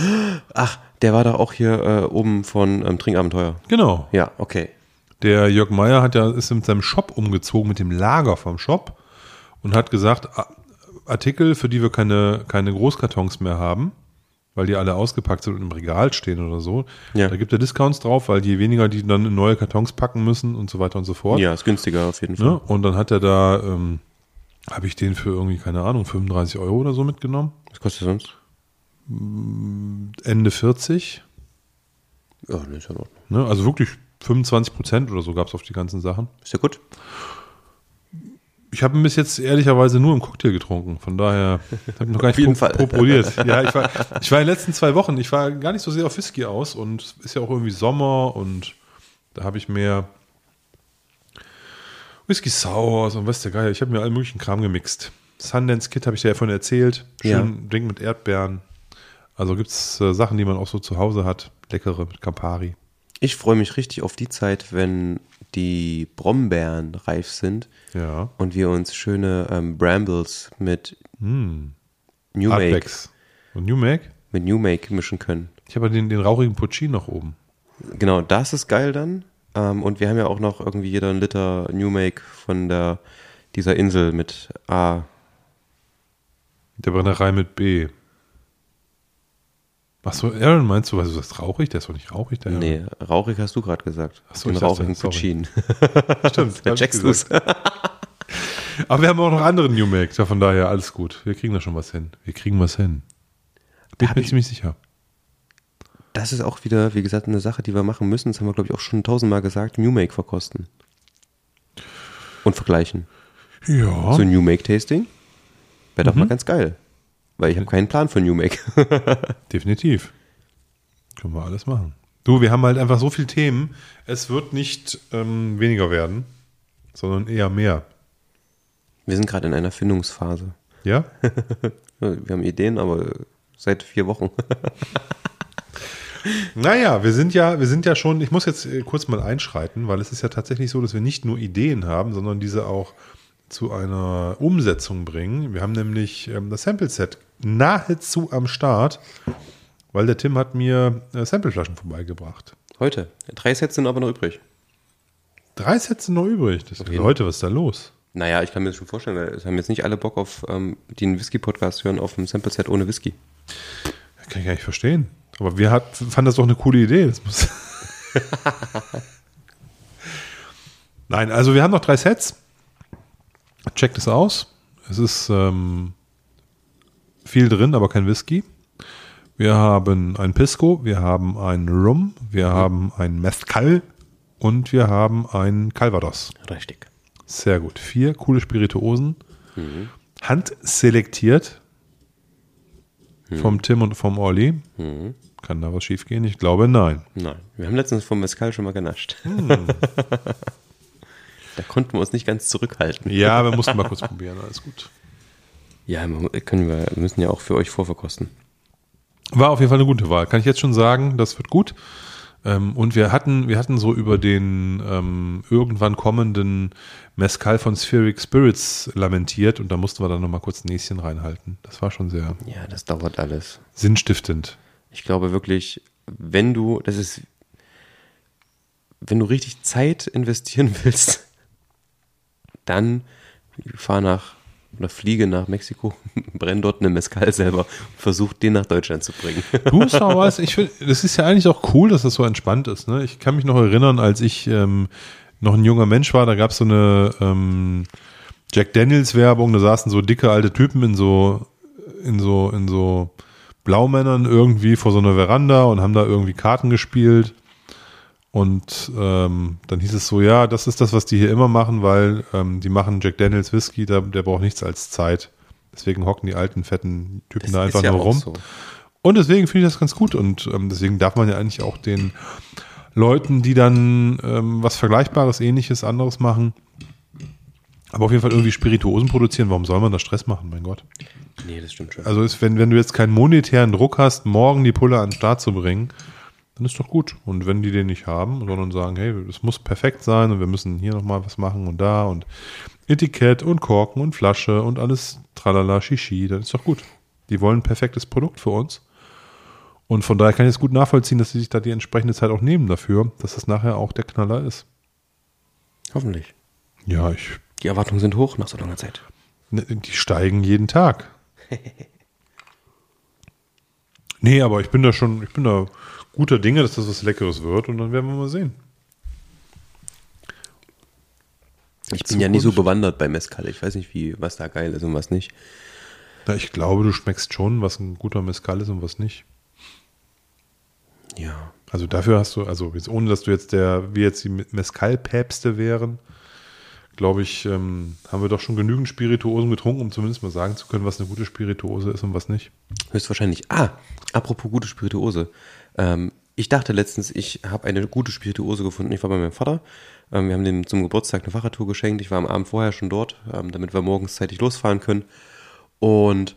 Ach, der war doch auch hier äh, oben von ähm, Trinkabenteuer. Genau. Ja, okay. Der Jörg Meyer hat ja, ist mit seinem Shop umgezogen, mit dem Lager vom Shop und hat gesagt, Artikel, für die wir keine, keine Großkartons mehr haben, weil die alle ausgepackt sind und im Regal stehen oder so, Ja. da gibt er Discounts drauf, weil je weniger die dann in neue Kartons packen müssen und so weiter und so fort. Ja, ist günstiger auf jeden Fall. Ne? Und dann hat er da, ähm, habe ich den für irgendwie, keine Ahnung, 35 Euro oder so mitgenommen. Was kostet sonst? Ende 40. Ja, ne, ist ja in Ordnung. Ne? Also wirklich 25 Prozent oder so gab es auf die ganzen Sachen. Ist ja gut. Ich habe ihn bis jetzt ehrlicherweise nur im Cocktail getrunken. Von daher habe ich noch gar nicht jeden pro- Fall. probiert. Ja, ich war, ich war in den letzten zwei Wochen, ich war gar nicht so sehr auf Whisky aus und es ist ja auch irgendwie Sommer und da habe ich mehr Whisky Sours und was der Geier. Ich habe mir allen möglichen Kram gemixt. Sundance Kit habe ich dir ja vorhin erzählt. Schön Ja. Drink mit Erdbeeren. Also gibt es äh, Sachen, die man auch so zu Hause hat. Leckere mit Campari. Ich freue mich richtig auf die Zeit, wenn die Brombeeren reif sind Ja. und wir uns schöne ähm, Brambles mit New Make, Artbacks. Und New Make? mit New Make mischen können. Ich habe den, den rauchigen Puccini noch oben. Genau, das ist geil dann. Ähm, und wir haben ja auch noch irgendwie jeder einen Liter New Make von der dieser Insel mit A. Der Brennerei mit B. Achso, Aaron, meinst du, was ist das rauchig? Der ist doch nicht rauchig, der. Nee, rauchig hast du gerade gesagt. Ach so, Den ich rauchigen sorry. Puccini. Stimmt. Da checkst du's. Aber wir haben auch noch andere New Make, ja, von daher alles gut. Wir kriegen da schon was hin. Wir kriegen was hin. Bin mir ich- ziemlich sicher. Das ist auch wieder, wie gesagt, eine Sache, die wir machen müssen. Das haben wir, glaube ich, auch schon tausendmal gesagt. New Make verkosten. Und vergleichen. Ja. So ein New Make Tasting wäre Mhm. doch mal ganz geil. Weil ich habe keinen Plan für New Make. Definitiv. Können wir alles machen. Du, wir haben halt einfach so viele Themen. Es wird nicht ähm, weniger werden, sondern eher mehr. Wir sind gerade in einer Findungsphase. Ja? Wir haben Ideen, aber seit vier Wochen. naja, wir sind ja, wir sind ja schon, ich muss jetzt äh, kurz mal einschreiten, weil es ist ja tatsächlich so, dass wir nicht nur Ideen haben, sondern diese auch zu einer Umsetzung bringen. Wir haben nämlich ähm, das Sample-Set nahezu am Start, weil der Tim hat mir äh, Sampleflaschen vorbeigebracht. Heute. Drei Sets sind aber noch übrig. Drei Sets sind noch übrig. Das jeden Leute, was ist da los? Naja, ich kann mir das schon vorstellen, weil es haben jetzt nicht alle Bock auf, ähm, einen Whisky-Podcast hören, auf einem Sample-Set ohne Whisky. Kann ich gar nicht verstehen. Aber wir hat, fanden das doch eine coole Idee. Das Nein, also wir haben noch drei Sets. Checkt es aus. Es ist ähm, viel drin, aber kein Whisky. Wir haben ein Pisco, wir haben ein Rum, wir haben ein Mezcal und wir haben ein Calvados. Richtig. Sehr gut. Vier coole Spirituosen. Handselektiert vom Tim und vom Olli. Kann da was schiefgehen? Ich glaube, nein. Nein. Wir haben letztens vom Mescal schon mal genascht. Hm. da konnten wir uns nicht ganz zurückhalten. Ja, wir mussten mal kurz probieren. Alles gut. Ja, wir können wir wir müssen ja auch für euch vorverkosten. War auf jeden Fall eine gute Wahl. Kann ich jetzt schon sagen, das wird gut. Ähm, und wir hatten, wir hatten so über den ähm, irgendwann kommenden Mescal von Spheric Spirits lamentiert und da mussten wir dann nochmal kurz ein Näschen reinhalten. Das war schon sehr Ja, das dauert alles. sinnstiftend. Ich glaube wirklich, wenn du, das ist, wenn du richtig Zeit investieren willst, dann fahr nach oder fliege nach Mexiko, brenn dort eine Mescal selber und versuch den nach Deutschland zu bringen. Du ist auch was, ich finde, das ist ja eigentlich auch cool, dass das so entspannt ist. Ne? Ich kann mich noch erinnern, als ich ähm, noch ein junger Mensch war, da gab es so eine ähm, Jack Daniels Werbung, da saßen so dicke alte Typen in so, in so, in so Blaumännern irgendwie vor so einer Veranda und haben da irgendwie Karten gespielt. Und ähm, dann hieß es so, ja, das ist das, was die hier immer machen, weil ähm, die machen Jack Daniels Whisky, der, der braucht nichts als Zeit. Deswegen hocken die alten, fetten Typen da einfach nur rum. so. Und deswegen finde ich das ganz gut und ähm, deswegen darf man ja eigentlich auch den Leuten, die dann ähm, was Vergleichbares, ähnliches, anderes machen, aber auf jeden Fall irgendwie Spirituosen produzieren. Warum soll man da Stress machen, mein Gott? Nee, das stimmt schon. Also ist, wenn, wenn du jetzt keinen monetären Druck hast, morgen die Pulle an den Start zu bringen, dann ist doch gut. Und wenn die den nicht haben, sondern sagen, hey, es muss perfekt sein und wir müssen hier nochmal was machen und da und Etikett und Korken und Flasche und alles tralala, shishi, dann ist doch gut. Die wollen ein perfektes Produkt für uns. Und von daher kann ich es gut nachvollziehen, dass sie sich da die entsprechende Zeit auch nehmen dafür, dass das nachher auch der Knaller ist. Hoffentlich. Ja, ich, Die Erwartungen sind hoch nach so langer Zeit. ne, die steigen jeden Tag. nee, aber ich bin da schon, ich bin da guter Dinge, dass das was Leckeres wird und dann werden wir mal sehen. Ich bin ja nicht so bewandert bei Mescal. Ich weiß nicht, wie, was da geil ist und was nicht. Na, ich glaube, du schmeckst schon, was ein guter Mezcal ist und was nicht. Ja. Also dafür hast du, also jetzt ohne, dass du jetzt der, wie jetzt die Mezcal-Päpste wären, glaube ich, ähm, haben wir doch schon genügend Spirituosen getrunken, um zumindest mal sagen zu können, was eine gute Spirituose ist und was nicht. Höchstwahrscheinlich. Ah, apropos gute Spirituose. Ähm, ich dachte letztens, ich habe eine gute Spirituose gefunden. Ich war bei meinem Vater. Ähm, wir haben dem zum Geburtstag eine Fahrradtour geschenkt. Ich war am Abend vorher schon dort, ähm, damit wir morgens zeitig losfahren können. Und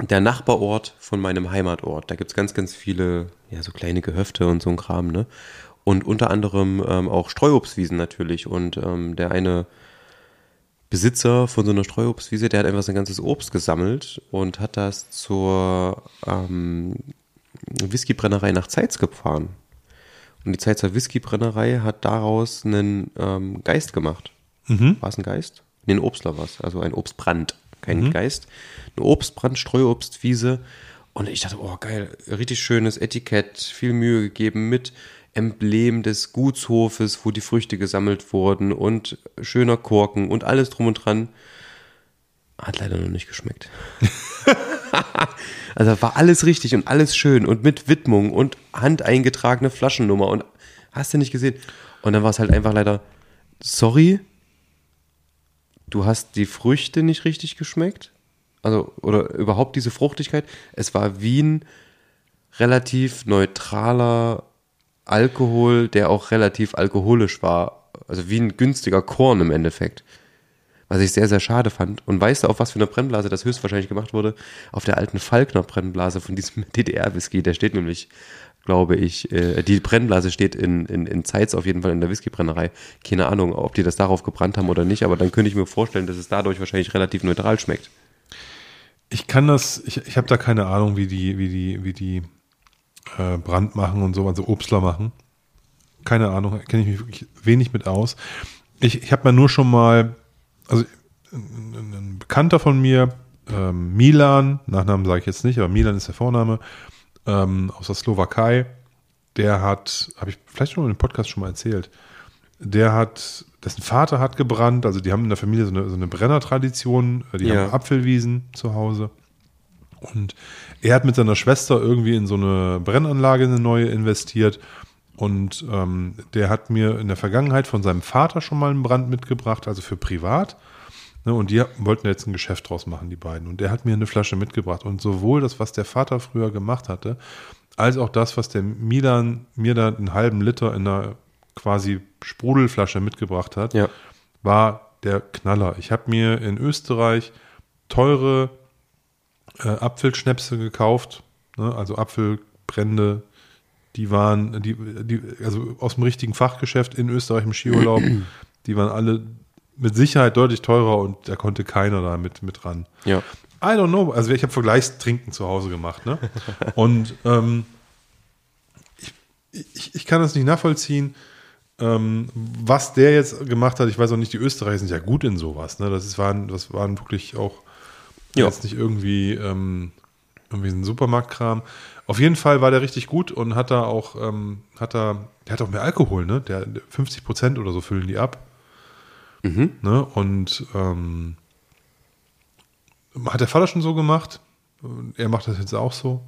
der Nachbarort von meinem Heimatort, da gibt's ganz, ganz viele, ja, so kleine Gehöfte und so ein Kram, ne? Und unter anderem ähm, auch Streuobstwiesen natürlich. Und ähm, der eine Besitzer von so einer Streuobstwiese, der hat einfach sein ganzes Obst gesammelt und hat das zur ähm, Whiskybrennerei nach Zeitz gefahren. Und die Zeitzer Whiskybrennerei hat daraus einen ähm, Geist gemacht. War es ein Geist? Nee, ein Obstler war es. Also ein Obstbrand, kein Geist. Ein Obstbrand, Streuobstwiese. Und ich dachte, oh geil, richtig schönes Etikett, viel Mühe gegeben mit Emblem des Gutshofes, wo die Früchte gesammelt wurden und schöner Korken und alles drum und dran. Hat leider noch nicht geschmeckt. also war alles richtig und alles schön und mit Widmung und handeingetragene Flaschennummer und hast du nicht gesehen. Und dann war es halt einfach leider, sorry, du hast die Früchte nicht richtig geschmeckt. Also, oder überhaupt diese Fruchtigkeit. Es war wie ein relativ neutraler Alkohol, der auch relativ alkoholisch war. Also wie ein günstiger Korn im Endeffekt. Was ich sehr, sehr schade fand. Und weißt du, auf was für eine Brennblase das höchstwahrscheinlich gemacht wurde? Auf der alten Falkner Brennblase von diesem DDR-Whisky. Der steht nämlich, glaube ich, äh, die Brennblase steht in, in, in Zeitz auf jeden Fall in der Whiskybrennerei. Keine Ahnung, ob die das darauf gebrannt haben oder nicht, aber dann könnte ich mir vorstellen, dass es dadurch wahrscheinlich relativ neutral schmeckt. Ich kann das, ich, ich habe da keine Ahnung, wie die, wie die, wie die äh, Brand machen und so, also Obstler machen. Keine Ahnung, kenne ich mich wirklich wenig mit aus. Ich, ich habe mir nur schon mal, also ein, ein Bekannter von mir, ähm, Milan, Nachnamen sage ich jetzt nicht, aber Milan ist der Vorname, ähm, aus der Slowakei, der hat, habe ich vielleicht schon in dem Podcast schon mal erzählt, der hat, dessen Vater hat gebrannt, also die haben in der Familie so eine, so eine Brennertradition, die Ja. haben Apfelwiesen zu Hause. Und er hat mit seiner Schwester irgendwie in so eine Brennanlage, eine neue investiert. Und ähm, der hat mir in der Vergangenheit von seinem Vater schon mal einen Brand mitgebracht, also für privat. Ne, und die wollten jetzt ein Geschäft draus machen, die beiden. Und der hat mir eine Flasche mitgebracht. Und sowohl das, was der Vater früher gemacht hatte, als auch das, was der Milan mir da einen halben Liter in einer quasi Sprudelflasche mitgebracht hat, Ja. war der Knaller. Ich habe mir in Österreich teure äh, Apfelschnäpse gekauft, ne? also Apfelbrände, die waren, die, die, also aus dem richtigen Fachgeschäft in Österreich im Skiurlaub, die waren alle mit Sicherheit deutlich teurer und da konnte keiner da mit, mit ran. Ja. I don't know. Also ich habe Vergleichstrinken zu Hause gemacht, ne? Und ähm, ich, ich, ich kann das nicht nachvollziehen, ähm, was der jetzt gemacht hat. Ich weiß auch nicht, die Österreicher sind ja gut in sowas, ne? Das ist, waren, das waren wirklich auch Ja. jetzt nicht irgendwie, ähm, irgendwie ein Supermarktkram. Auf jeden Fall war der richtig gut und hat da auch, ähm, hat da, der hat auch mehr Alkohol, ne? Der 50 Prozent oder so füllen die ab. Ne? Und ähm, hat der Vater schon so gemacht. Er macht das jetzt auch so.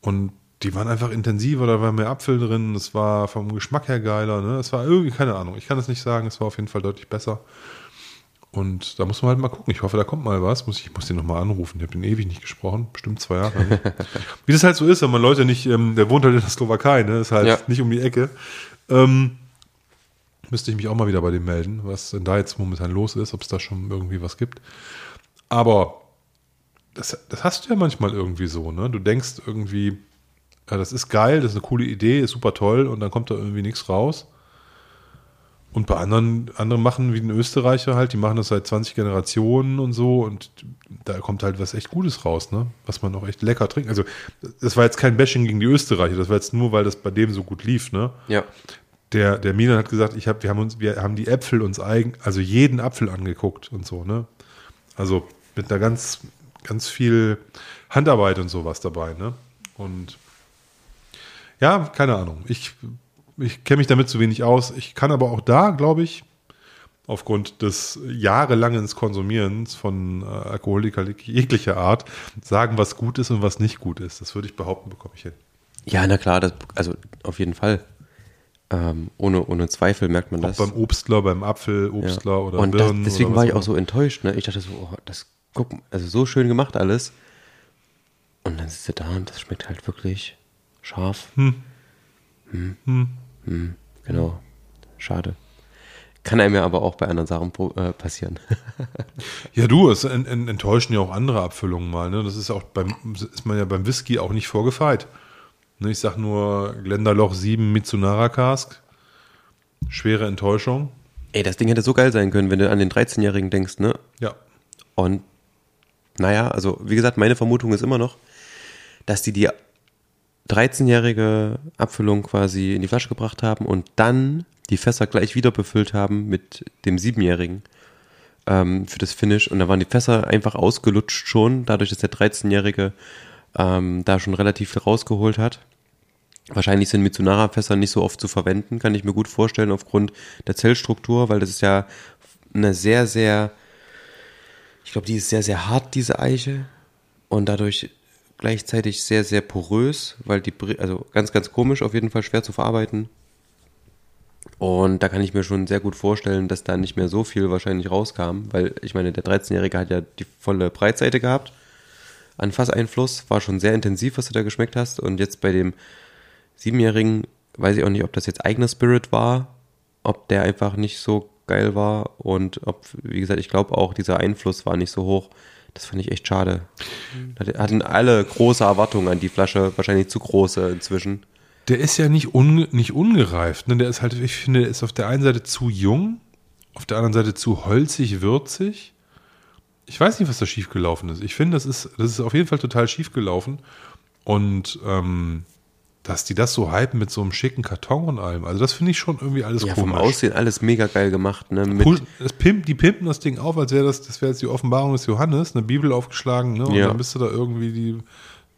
Und die waren einfach intensiver, da war mehr Apfel drin, es war vom Geschmack her geiler, ne? Es war irgendwie, keine Ahnung, ich kann es nicht sagen, es war auf jeden Fall deutlich besser. Und da muss man halt mal gucken. Ich hoffe, da kommt mal was. Muss ich, ich muss den nochmal anrufen. Ich habe den ewig nicht gesprochen. Bestimmt zwei Jahre. nicht. Wie das halt so ist, wenn man Leute nicht, ähm, der wohnt halt in der Slowakei, ne? Ist halt Ja. nicht um die Ecke. Ähm, müsste ich mich auch mal wieder bei dem melden, was denn da jetzt momentan los ist, ob es da schon irgendwie was gibt. Aber das, das hast du ja manchmal irgendwie so, ne? Du denkst irgendwie, ja, das ist geil, das ist eine coole Idee, ist super toll und dann kommt da irgendwie nichts raus. Und bei anderen, andere machen wie den Österreicher halt, die machen das seit 20 Generationen und so und da kommt halt was echt Gutes raus, ne? Was man auch echt lecker trinkt. Also, das war jetzt kein Bashing gegen die Österreicher, das war jetzt nur, weil das bei dem so gut lief, ne? Ja. der, der Milan hat gesagt, ich hab, wir haben uns, wir haben die Äpfel uns eigen, also jeden Apfel angeguckt und so, ne? Also mit einer ganz, ganz viel Handarbeit und sowas dabei, ne? Und ja, keine Ahnung. Ich, ich kenne mich damit zu wenig aus. Ich kann aber auch da, glaube ich, aufgrund des jahrelangen Konsumierens von äh, Alkoholiker jeglicher Art, sagen, was gut ist und was nicht gut ist. Das würde ich behaupten, bekomme ich hin. Ja, na klar, das, also auf jeden Fall. Ähm, ohne, ohne Zweifel merkt man Auch das. beim Obstler, beim Apfel, Obstler Ja. oder Und das, Birnen. deswegen oder war ich auch so enttäuscht. Ne? Ich dachte so, oh, das guck, also so schön gemacht alles. Und dann sitzt du da und das schmeckt halt wirklich Scharf. Hm. Hm. Hm. Genau. Schade. Kann einem ja aber auch bei anderen Sachen äh, passieren. ja, du, es enttäuschen ja auch andere Abfüllungen mal. Ne? Das ist auch beim, ist man ja beim Whisky auch nicht vorgefeit. Ne, ich sag nur Glendaloch 7 Mitsunara Cask. Schwere Enttäuschung. Ey, das Ding hätte so geil sein können, wenn du an den 13-Jährigen denkst, ne? Ja. Und naja, also wie gesagt, meine Vermutung ist immer noch, dass die die 13-jährige Abfüllung quasi in die Flasche gebracht haben und dann die Fässer gleich wieder befüllt haben mit dem 7-jährigen ähm, für das Finish. Und da waren die Fässer einfach ausgelutscht schon, dadurch, dass der 13-jährige ähm, da schon relativ viel rausgeholt hat. Wahrscheinlich sind Mitsunara-Fässer nicht so oft zu verwenden, kann ich mir gut vorstellen, aufgrund der Zellstruktur, weil das ist ja eine sehr, sehr, ich glaube, die ist sehr, sehr hart, diese Eiche. Und dadurch gleichzeitig sehr, sehr porös, weil die, also ganz, ganz komisch, auf jeden Fall schwer zu verarbeiten. Und da kann ich mir schon sehr gut vorstellen, dass da nicht mehr so viel wahrscheinlich rauskam, weil ich meine, der 13-Jährige hat ja die volle Breitseite gehabt an Fasseinfluss, war schon sehr intensiv, was du da geschmeckt hast. Und jetzt bei dem Siebenjährigen weiß ich auch nicht, ob das jetzt eigener Spirit war, ob der einfach nicht so geil war und ob, wie gesagt, ich glaube auch, dieser Einfluss war nicht so hoch. Das fand ich echt schade. Da hatten alle große Erwartungen an die Flasche, wahrscheinlich zu große inzwischen. Der ist ja nicht, un, nicht ungereift. Ne? Der ist halt, ich finde, der ist auf der einen Seite zu jung, auf der anderen Seite zu holzig, würzig. Ich weiß nicht, was da schiefgelaufen ist. Ich finde, das ist, das ist auf jeden Fall total schiefgelaufen. Und ähm, dass die das so hypen mit so einem schicken Karton und allem. Also das finde ich schon irgendwie alles ja, komisch. Vom Aussehen alles mega geil gemacht. Ne? Mit das pimp, die pimpen das Ding auf, als wäre das, das wäre jetzt die Offenbarung des Johannes, eine Bibel aufgeschlagen, ne? Und ja. dann bist du da irgendwie die,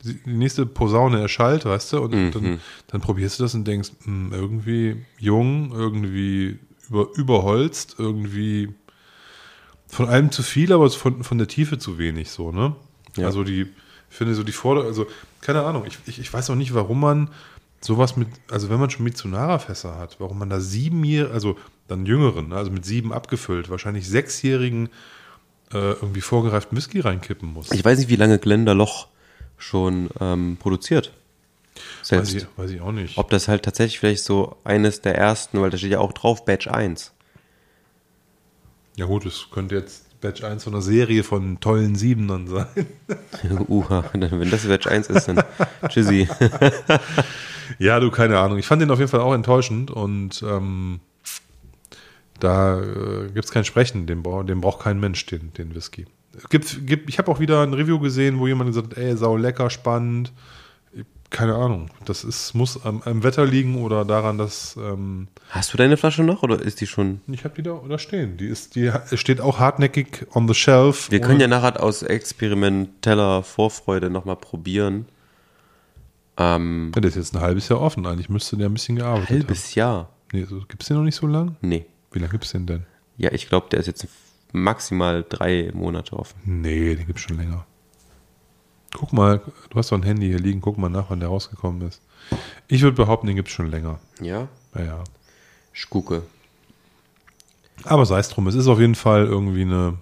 die nächste Posaune erschallt, weißt du? Und mhm. dann, dann, probierst du das und denkst, mh, hm, irgendwie jung, irgendwie über, überholzt, irgendwie von allem zu viel, aber von, von der Tiefe zu wenig, so, ne? Ja. Also die, ich finde so die Vorder-, also keine Ahnung, ich, ich, ich weiß auch nicht, warum man sowas mit, also wenn man schon Mitsunara-Fässer hat, warum man da siebenjährige, also dann jüngeren, ne, also mit sieben abgefüllt, wahrscheinlich sechsjährigen äh, irgendwie vorgereiften Whisky reinkippen muss. Ich weiß nicht, wie lange Glenda Loch schon ähm, produziert. Selbst. Weiß ich, weiß ich auch nicht. Ob das halt tatsächlich vielleicht so eines der ersten, weil da steht ja auch drauf, Batch 1. Ja gut, es könnte jetzt Batch 1 von einer Serie von tollen Siebenern sein. Uha, wenn das Batch 1 ist, dann tschüssi. ja, du, keine Ahnung. Ich fand den auf jeden Fall auch enttäuschend und ähm, da äh, gibt es kein Sprechen, den, den braucht kein Mensch, den, den Whisky. Gibt, gibt, ich habe auch wieder ein Review gesehen, wo jemand gesagt hat, ey, sau lecker, spannend keine Ahnung. Das ist, muss am, am, Wetter liegen oder daran, dass. Ähm, Hast du deine Flasche noch oder ist die schon? Ich habe die da, da stehen. Die, ist, die steht auch hartnäckig on the shelf. Wir können ja nachher aus experimenteller Vorfreude nochmal probieren. Ähm, ja, der ist jetzt ein halbes Jahr offen. Eigentlich müsste der ein bisschen gearbeitet halbes haben. Halbes Jahr? Nee, so, gibt es den noch nicht so lang? Nee. Wie lange gibt es den denn? Ja, ich glaube, der ist jetzt maximal drei Monate offen. Nee, den gibt es schon länger. Guck mal, du hast doch ein Handy hier liegen, guck mal nach, wann der rausgekommen ist. Ich würde behaupten, den gibt es schon länger. Ja? Ja, ja. Ich gucke. Aber sei es drum, es ist auf jeden Fall irgendwie eine.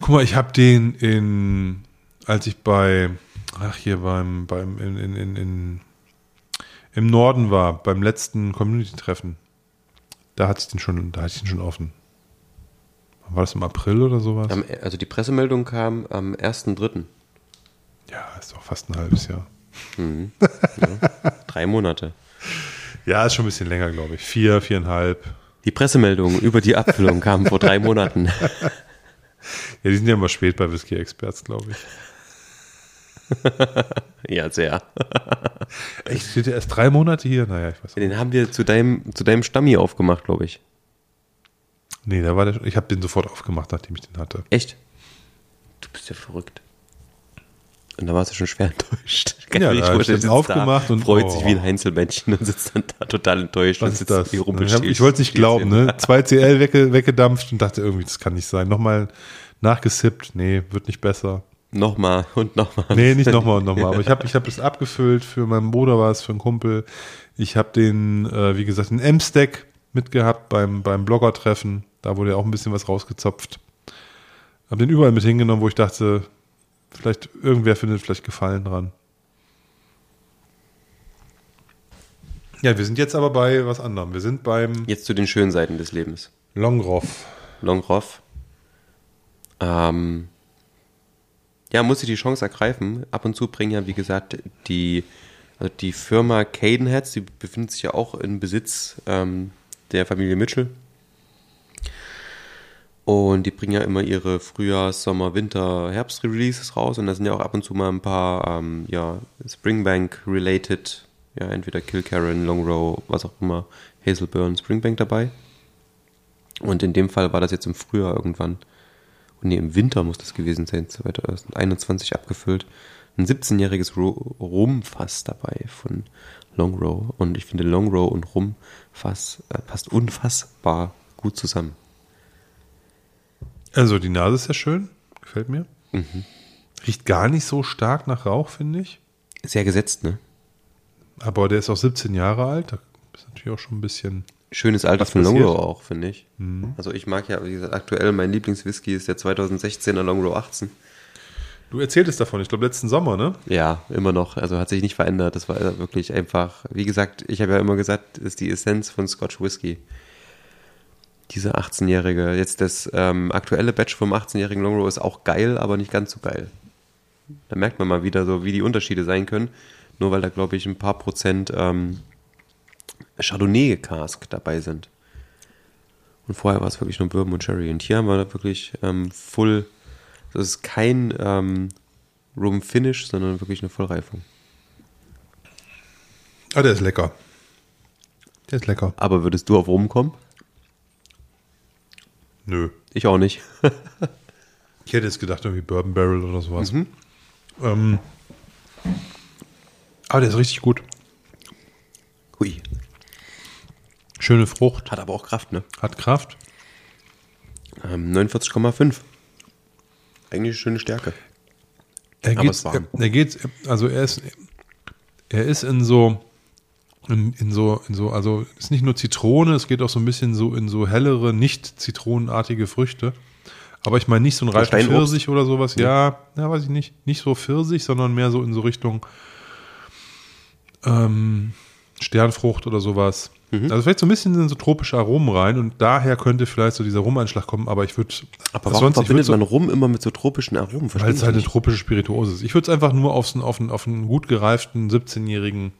Guck mal, ich habe den in, als ich bei, ach hier beim, beim, in, in, in, in im Norden war, beim letzten Community-Treffen. Da hatte ich den schon, da hatte ich den schon offen. War das im April oder sowas? Also die Pressemeldung kam am 1.3. Ja, ist doch fast ein halbes Jahr. Mhm. Ja. Drei Monate. Ja, ist schon ein bisschen länger, glaube ich. Vier, viereinhalb. Die Pressemeldung über die Abfüllung kam vor drei Monaten. Ja, die sind ja immer spät bei Whisky Experts, glaube ich. ja, sehr. Echt, steht ja erst drei Monate hier? Naja, ich weiß nicht. Den haben wir zu deinem, zu deinem Stammi aufgemacht, glaube ich. Nee, da war der, ich habe den sofort aufgemacht, nachdem ich den hatte. Echt? Du bist ja verrückt. Und da warst du schon schwer enttäuscht. Kann ja, da ich aufgemacht und freut oh. sich wie ein Heinzelmännchen und sitzt dann da total enttäuscht. Was ist das? Ich, ich wollte es nicht glauben, ne? 2 CL wegge weggedampft und dachte irgendwie, das kann nicht sein. Nochmal nachgesippt, nee, wird nicht besser. Nochmal und nochmal. Nee, nicht nochmal und nochmal. Aber ich habe ich hab das abgefüllt. Für meinen Bruder war es, für einen Kumpel. Ich habe den, äh, wie gesagt, den M-Stack mitgehabt beim, beim Blogger-Treffen. Da wurde ja auch ein bisschen was rausgezopft. Habe den überall mit hingenommen, wo ich dachte, Vielleicht, irgendwer findet vielleicht Gefallen dran. Ja, wir sind jetzt aber bei was anderem. Wir sind beim Jetzt zu den schönen Seiten des Lebens. Longroff. Longroff. Ähm, ja, muss ich die Chance ergreifen. Ab und zu bringen ja, wie gesagt, die, also die Firma Cadenheads, die befindet sich ja auch in Besitz ähm, der Familie Mitchell. Und die bringen ja immer ihre Frühjahrs-, Sommer-, Winter-, Herbst-Releases raus. Und da sind ja auch ab und zu mal ein paar ähm, ja, Springbank-related, ja, entweder Kill Karen, Long Row, was auch immer, Hazelburn, Springbank dabei. Und in dem Fall war das jetzt im Frühjahr irgendwann. Und nee, im Winter muss das gewesen sein, 2021 abgefüllt. Ein 17-jähriges Rumfass dabei von Long Row. Und ich finde Long Row und Rumfass äh, passt unfassbar gut zusammen. Also die Nase ist ja schön, gefällt mir. Riecht gar nicht so stark nach Rauch, finde ich. Sehr gesetzt, ne? Aber der ist auch 17 Jahre alt. Da ist natürlich auch schon ein bisschen. Schönes Alter passiert? Long Row auch, finde ich. Also ich mag ja, wie gesagt, aktuell mein Lieblingswhisky ist der 2016er Long Row 18. Du erzähltest davon, ich glaube letzten Sommer, ne? Ja, immer noch. Also hat sich nicht verändert. Das war wirklich einfach, wie gesagt, ich habe ja immer gesagt, das ist die Essenz von Scotch Whisky. Diese 18-jährige, jetzt das ähm, aktuelle Batch vom 18-jährigen Long Row ist auch geil, aber nicht ganz so geil. Da merkt man mal wieder so, wie die Unterschiede sein können. Nur weil da, glaube ich, ein paar Prozent ähm, Chardonnay-Cask dabei sind. Und vorher war es wirklich nur Bourbon und Sherry. Und hier haben wir da wirklich ähm, Full, das ist kein ähm, Rum Finish, sondern wirklich eine Vollreifung. Ah, der ist lecker. Der ist lecker. Aber würdest du auf Rum kommen? Nö. Ich auch nicht. Ich hätte jetzt gedacht, irgendwie Bourbon Barrel oder sowas. Ähm, aber der ist richtig gut. Hui. Schöne Frucht, Hat aber auch Kraft, ne? hat Kraft. Ähm, 49,5. Eigentlich eine schöne Stärke. Er Aber geht, er, er geht, also er ist, er ist in so, in, in so, in so, also es ist nicht nur Zitrone, es geht auch so ein bisschen so in so hellere, nicht zitronenartige Früchte. Aber ich meine nicht so ein reifer Steinobst? Pfirsich oder sowas. Ja, ja, weiß ich nicht. Nicht so Pfirsich, sondern mehr so in so Richtung ähm, Sternfrucht oder sowas. Mhm. Also vielleicht so ein bisschen in so tropische Aromen rein und daher könnte vielleicht so dieser Rumeinschlag kommen, aber ich würde Aber warum verbindet man Rum immer mit so tropischen Aromen? weil es halt eine tropische Spirituose ist. Ich würde es einfach nur auf, einen, auf einen gut gereiften 17-jährigen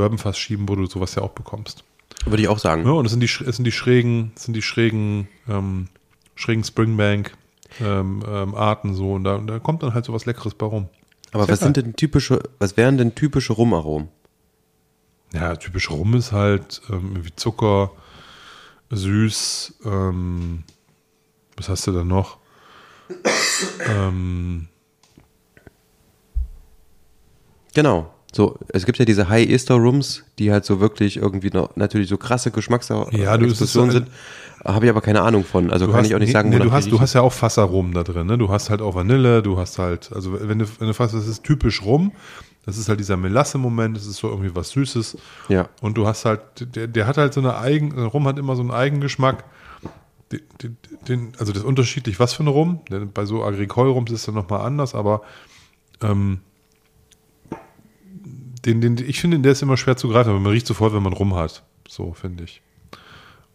Bourbonfass schieben, wo du sowas ja auch bekommst. Würde ich auch sagen. Ja, und es sind die, es sind die schrägen, es sind die schrägen, ähm, schrägen Springbank ähm, ähm, Arten so und da, und da kommt dann halt sowas Leckeres bei rum. Aber was sind denn typische, was wären denn typische Rumaromen? Ja, typisch Rum ist halt ähm, wie Zucker, süß, ähm, was hast du da noch? ähm, Genau. So, es gibt ja diese High Ester Rums, die halt so wirklich irgendwie noch, natürlich so krasse Geschmacksexplosionen Ja, du, so- sind. Habe ich aber keine Ahnung von. Also Du kann hast, ich auch nicht nee, sagen, nee, du wonach hast, du hast ja auch Fassaromen da drin, ne? Du hast halt auch Vanille, du hast halt, also wenn du, wenn du fasst, das ist typisch rum, das ist halt dieser Melasse-Moment, das ist so irgendwie was Süßes. Ja. Und du hast halt, der, der hat halt so eine eigen, Rum hat immer so einen Eigengeschmack. Den, den, also das ist unterschiedlich, was für ein Rum. Denn bei so Agricole-Rums ist es dann nochmal anders, aber ähm, den, den, ich finde, der ist immer schwer zu greifen, aber man riecht sofort, wenn man Rum hat. So, finde ich.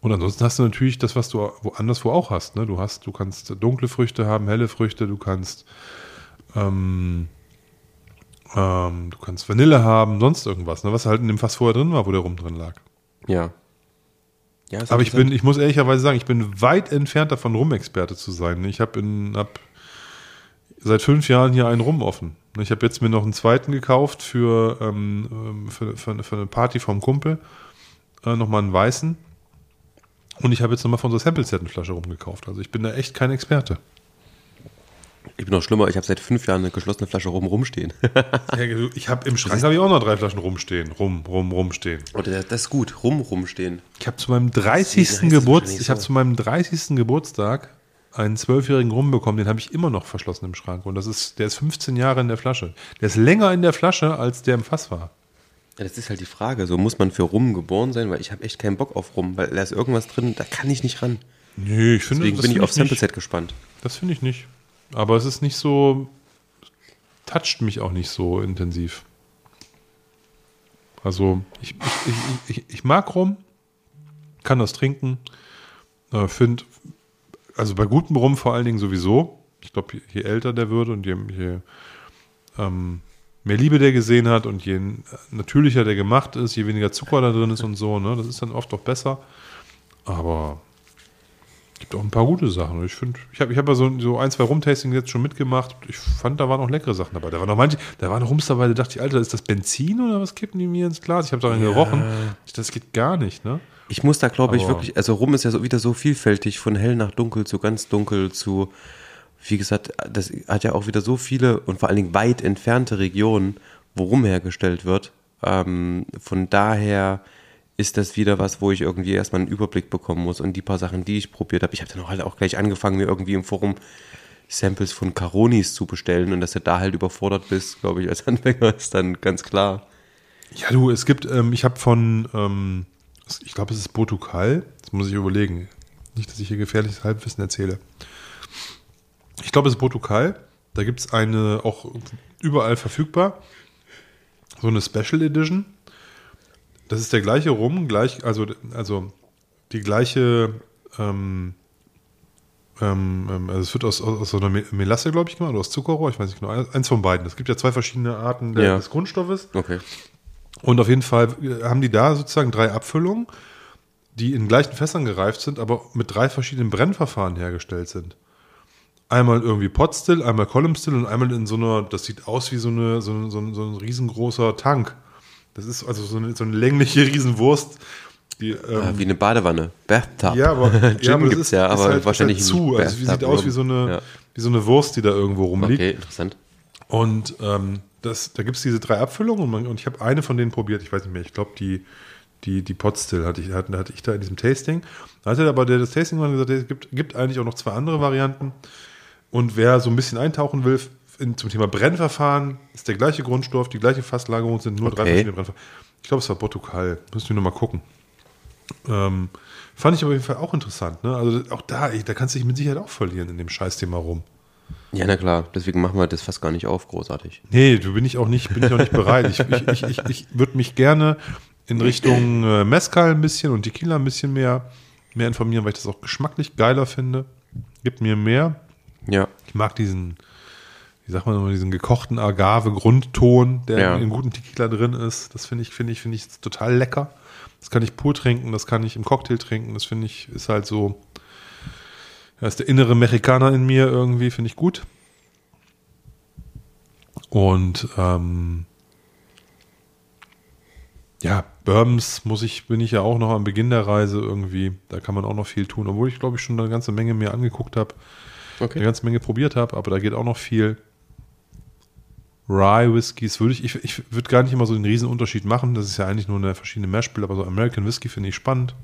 Und ansonsten hast du natürlich das, was du woanders wo auch hast. Ne? Du hast, du kannst dunkle Früchte haben, helle Früchte, du kannst, ähm, ähm, du kannst Vanille haben, sonst irgendwas, ne? was halt in dem Fass vorher drin war, wo der Rum drin lag. Ja. ja Aber ich bin, ich muss ehrlicherweise sagen, ich bin weit entfernt davon, Rum-Experte zu sein. Ich habe in, hab seit fünf Jahren hier einen Rum offen. Ich habe jetzt mir noch einen zweiten gekauft für, ähm, ähm, für, für, für eine Party vom Kumpel. Äh, nochmal einen weißen. Und ich habe jetzt nochmal von unserer Sample-Set eine Flasche rumgekauft. Also ich bin da echt kein Experte. Ich bin noch schlimmer, ich habe seit fünf Jahren eine geschlossene Flasche Rum rumstehen. Ich habe im Schrank habe ich auch noch drei Flaschen rumstehen. Rum, rum, rumstehen. Und das das ist gut, Rum rumstehen. Ich habe zu meinem 30. heißt das Geburtstag, ich habe zu meinem 30. Geburtstag einen zwölfjährigen Rum bekommen, den habe ich immer noch verschlossen im Schrank. Und das ist, der ist 15 Jahre in der Flasche. Der ist länger in der Flasche, als der im Fass war. Ja, das ist halt die Frage. So muss man für Rum geboren sein, weil ich habe echt keinen Bock auf Rum, weil da ist irgendwas drin, da kann ich nicht ran. Nee, ich finde Deswegen das bin ich auf Sample. Set gespannt. Das finde ich nicht. Aber es ist nicht so, toucht mich auch nicht so intensiv. Also ich, ich, ich, ich, ich mag Rum, kann das trinken. Äh, Finde, also bei gutem Rum vor allen Dingen sowieso. Ich glaube, je, je älter der wird und je, je ähm, mehr Liebe der gesehen hat und je natürlicher der gemacht ist, je weniger Zucker da drin ist und so, ne, das ist dann oft doch besser. Aber gibt auch ein paar gute Sachen. Ich finde, ich habe ich hab ja so, so ein, zwei Rumtastings jetzt schon mitgemacht. Ich fand, da waren auch leckere Sachen dabei. Da waren noch manche, da waren Rums dabei, da dachte ich, Alter, ist das Benzin oder was kippen die mir ins Glas? Ich habe daran Ja. gerochen. Ich, das geht gar nicht, ne? Ich muss da, glaube ich, wirklich, also Rum ist ja so wieder so vielfältig, von hell nach dunkel zu ganz dunkel zu, wie gesagt, das hat ja auch wieder so viele und vor allen Dingen weit entfernte Regionen, wo Rum hergestellt wird. Ähm, von daher ist das wieder was, wo ich irgendwie erstmal einen Überblick bekommen muss und die paar Sachen, die ich probiert habe. Ich habe dann auch halt auch gleich angefangen, mir irgendwie im Forum Samples von Caronis zu bestellen und dass du da halt überfordert bist, glaube ich, als Anfänger ist dann ganz klar. Ja, du, es gibt, ähm, ich habe von, ähm, ich glaube, es ist Botukal. Das muss ich überlegen. Nicht, dass ich hier gefährliches Halbwissen erzähle. Ich glaube, es ist Botukal. Da gibt es eine, auch überall verfügbar, so eine Special Edition. Das ist der gleiche Rum, gleich, also, also die gleiche, ähm, ähm, ähm, also es wird aus, aus, aus so einer Me- Melasse, glaube ich, gemacht, oder aus Zuckerrohr, ich weiß nicht genau, eins von beiden. Es gibt ja zwei verschiedene Arten der, Ja. des Grundstoffes. Okay. Und auf jeden Fall äh, haben die da sozusagen drei Abfüllungen, die in gleichen Fässern gereift sind, aber mit drei verschiedenen Brennverfahren hergestellt sind. Einmal irgendwie Potstill, einmal Column Still und einmal in so einer, das sieht aus wie so, eine, so, ein- so, ein, so ein riesengroßer Tank. Das ist also so eine, so eine längliche Riesenwurst. Die, ähm, Ah, wie eine Badewanne. Bathtub. ja, aber, Gin ja, aber gibt's ja, aber halt, wahrscheinlich ist halt zu. Also, sieht aus wie so, eine, ja. wie so eine Wurst, die da irgendwo rumliegt. Okay, interessant. Und ähm, das, da gibt es diese drei Abfüllungen und, man, und ich habe eine von denen probiert, ich weiß nicht mehr, ich glaube die, die, die Potstill hatte ich, hatte, hatte ich da in diesem Tasting. Da hatte aber der das Tasting mal gesagt, es gibt, gibt eigentlich auch noch zwei andere Varianten. Und wer so ein bisschen eintauchen will in, zum Thema Brennverfahren, ist der gleiche Grundstoff, die gleiche Fasslagerung, sind nur drei Okay. verschiedene Brennverfahren. Ich glaube, es war Portugal, müssen wir nochmal gucken. Ähm, fand ich auf jeden Fall auch interessant. Ne? Also auch da, ey, da kannst du dich mit Sicherheit auch verlieren in dem Scheißthema rum. Ja, na klar, deswegen machen wir das fast gar nicht auf, großartig. Nee, du bin ich auch nicht, bin ich auch nicht bereit. Ich, ich, ich, ich, ich würde mich gerne in Richtung äh, Mezcal ein bisschen und Tequila ein bisschen mehr, mehr informieren, weil ich das auch geschmacklich geiler finde. Gibt mir mehr. Ja, Ich mag diesen, wie sagt man nochmal, diesen gekochten Agave-Grundton, der Ja. in guten Tequila drin ist. Das finde ich, finde ich, finde ich total lecker. Das kann ich pur trinken, das kann ich im Cocktail trinken. Das finde ich, ist halt so, da ist der innere Mexikaner in mir irgendwie, finde ich gut. Und ähm, ja, Bourbons muss ich, bin ich ja auch noch am Beginn der Reise irgendwie. Da kann man auch noch viel tun, obwohl ich glaube ich schon eine ganze Menge mir angeguckt habe eine okay. ganze Menge probiert habe, aber da geht auch noch viel. Rye Whiskys würde ich, ich, ich würde gar nicht immer so den riesen Unterschied machen. Das ist ja eigentlich nur eine verschiedene Mashbill, aber so American Whisky finde ich spannend.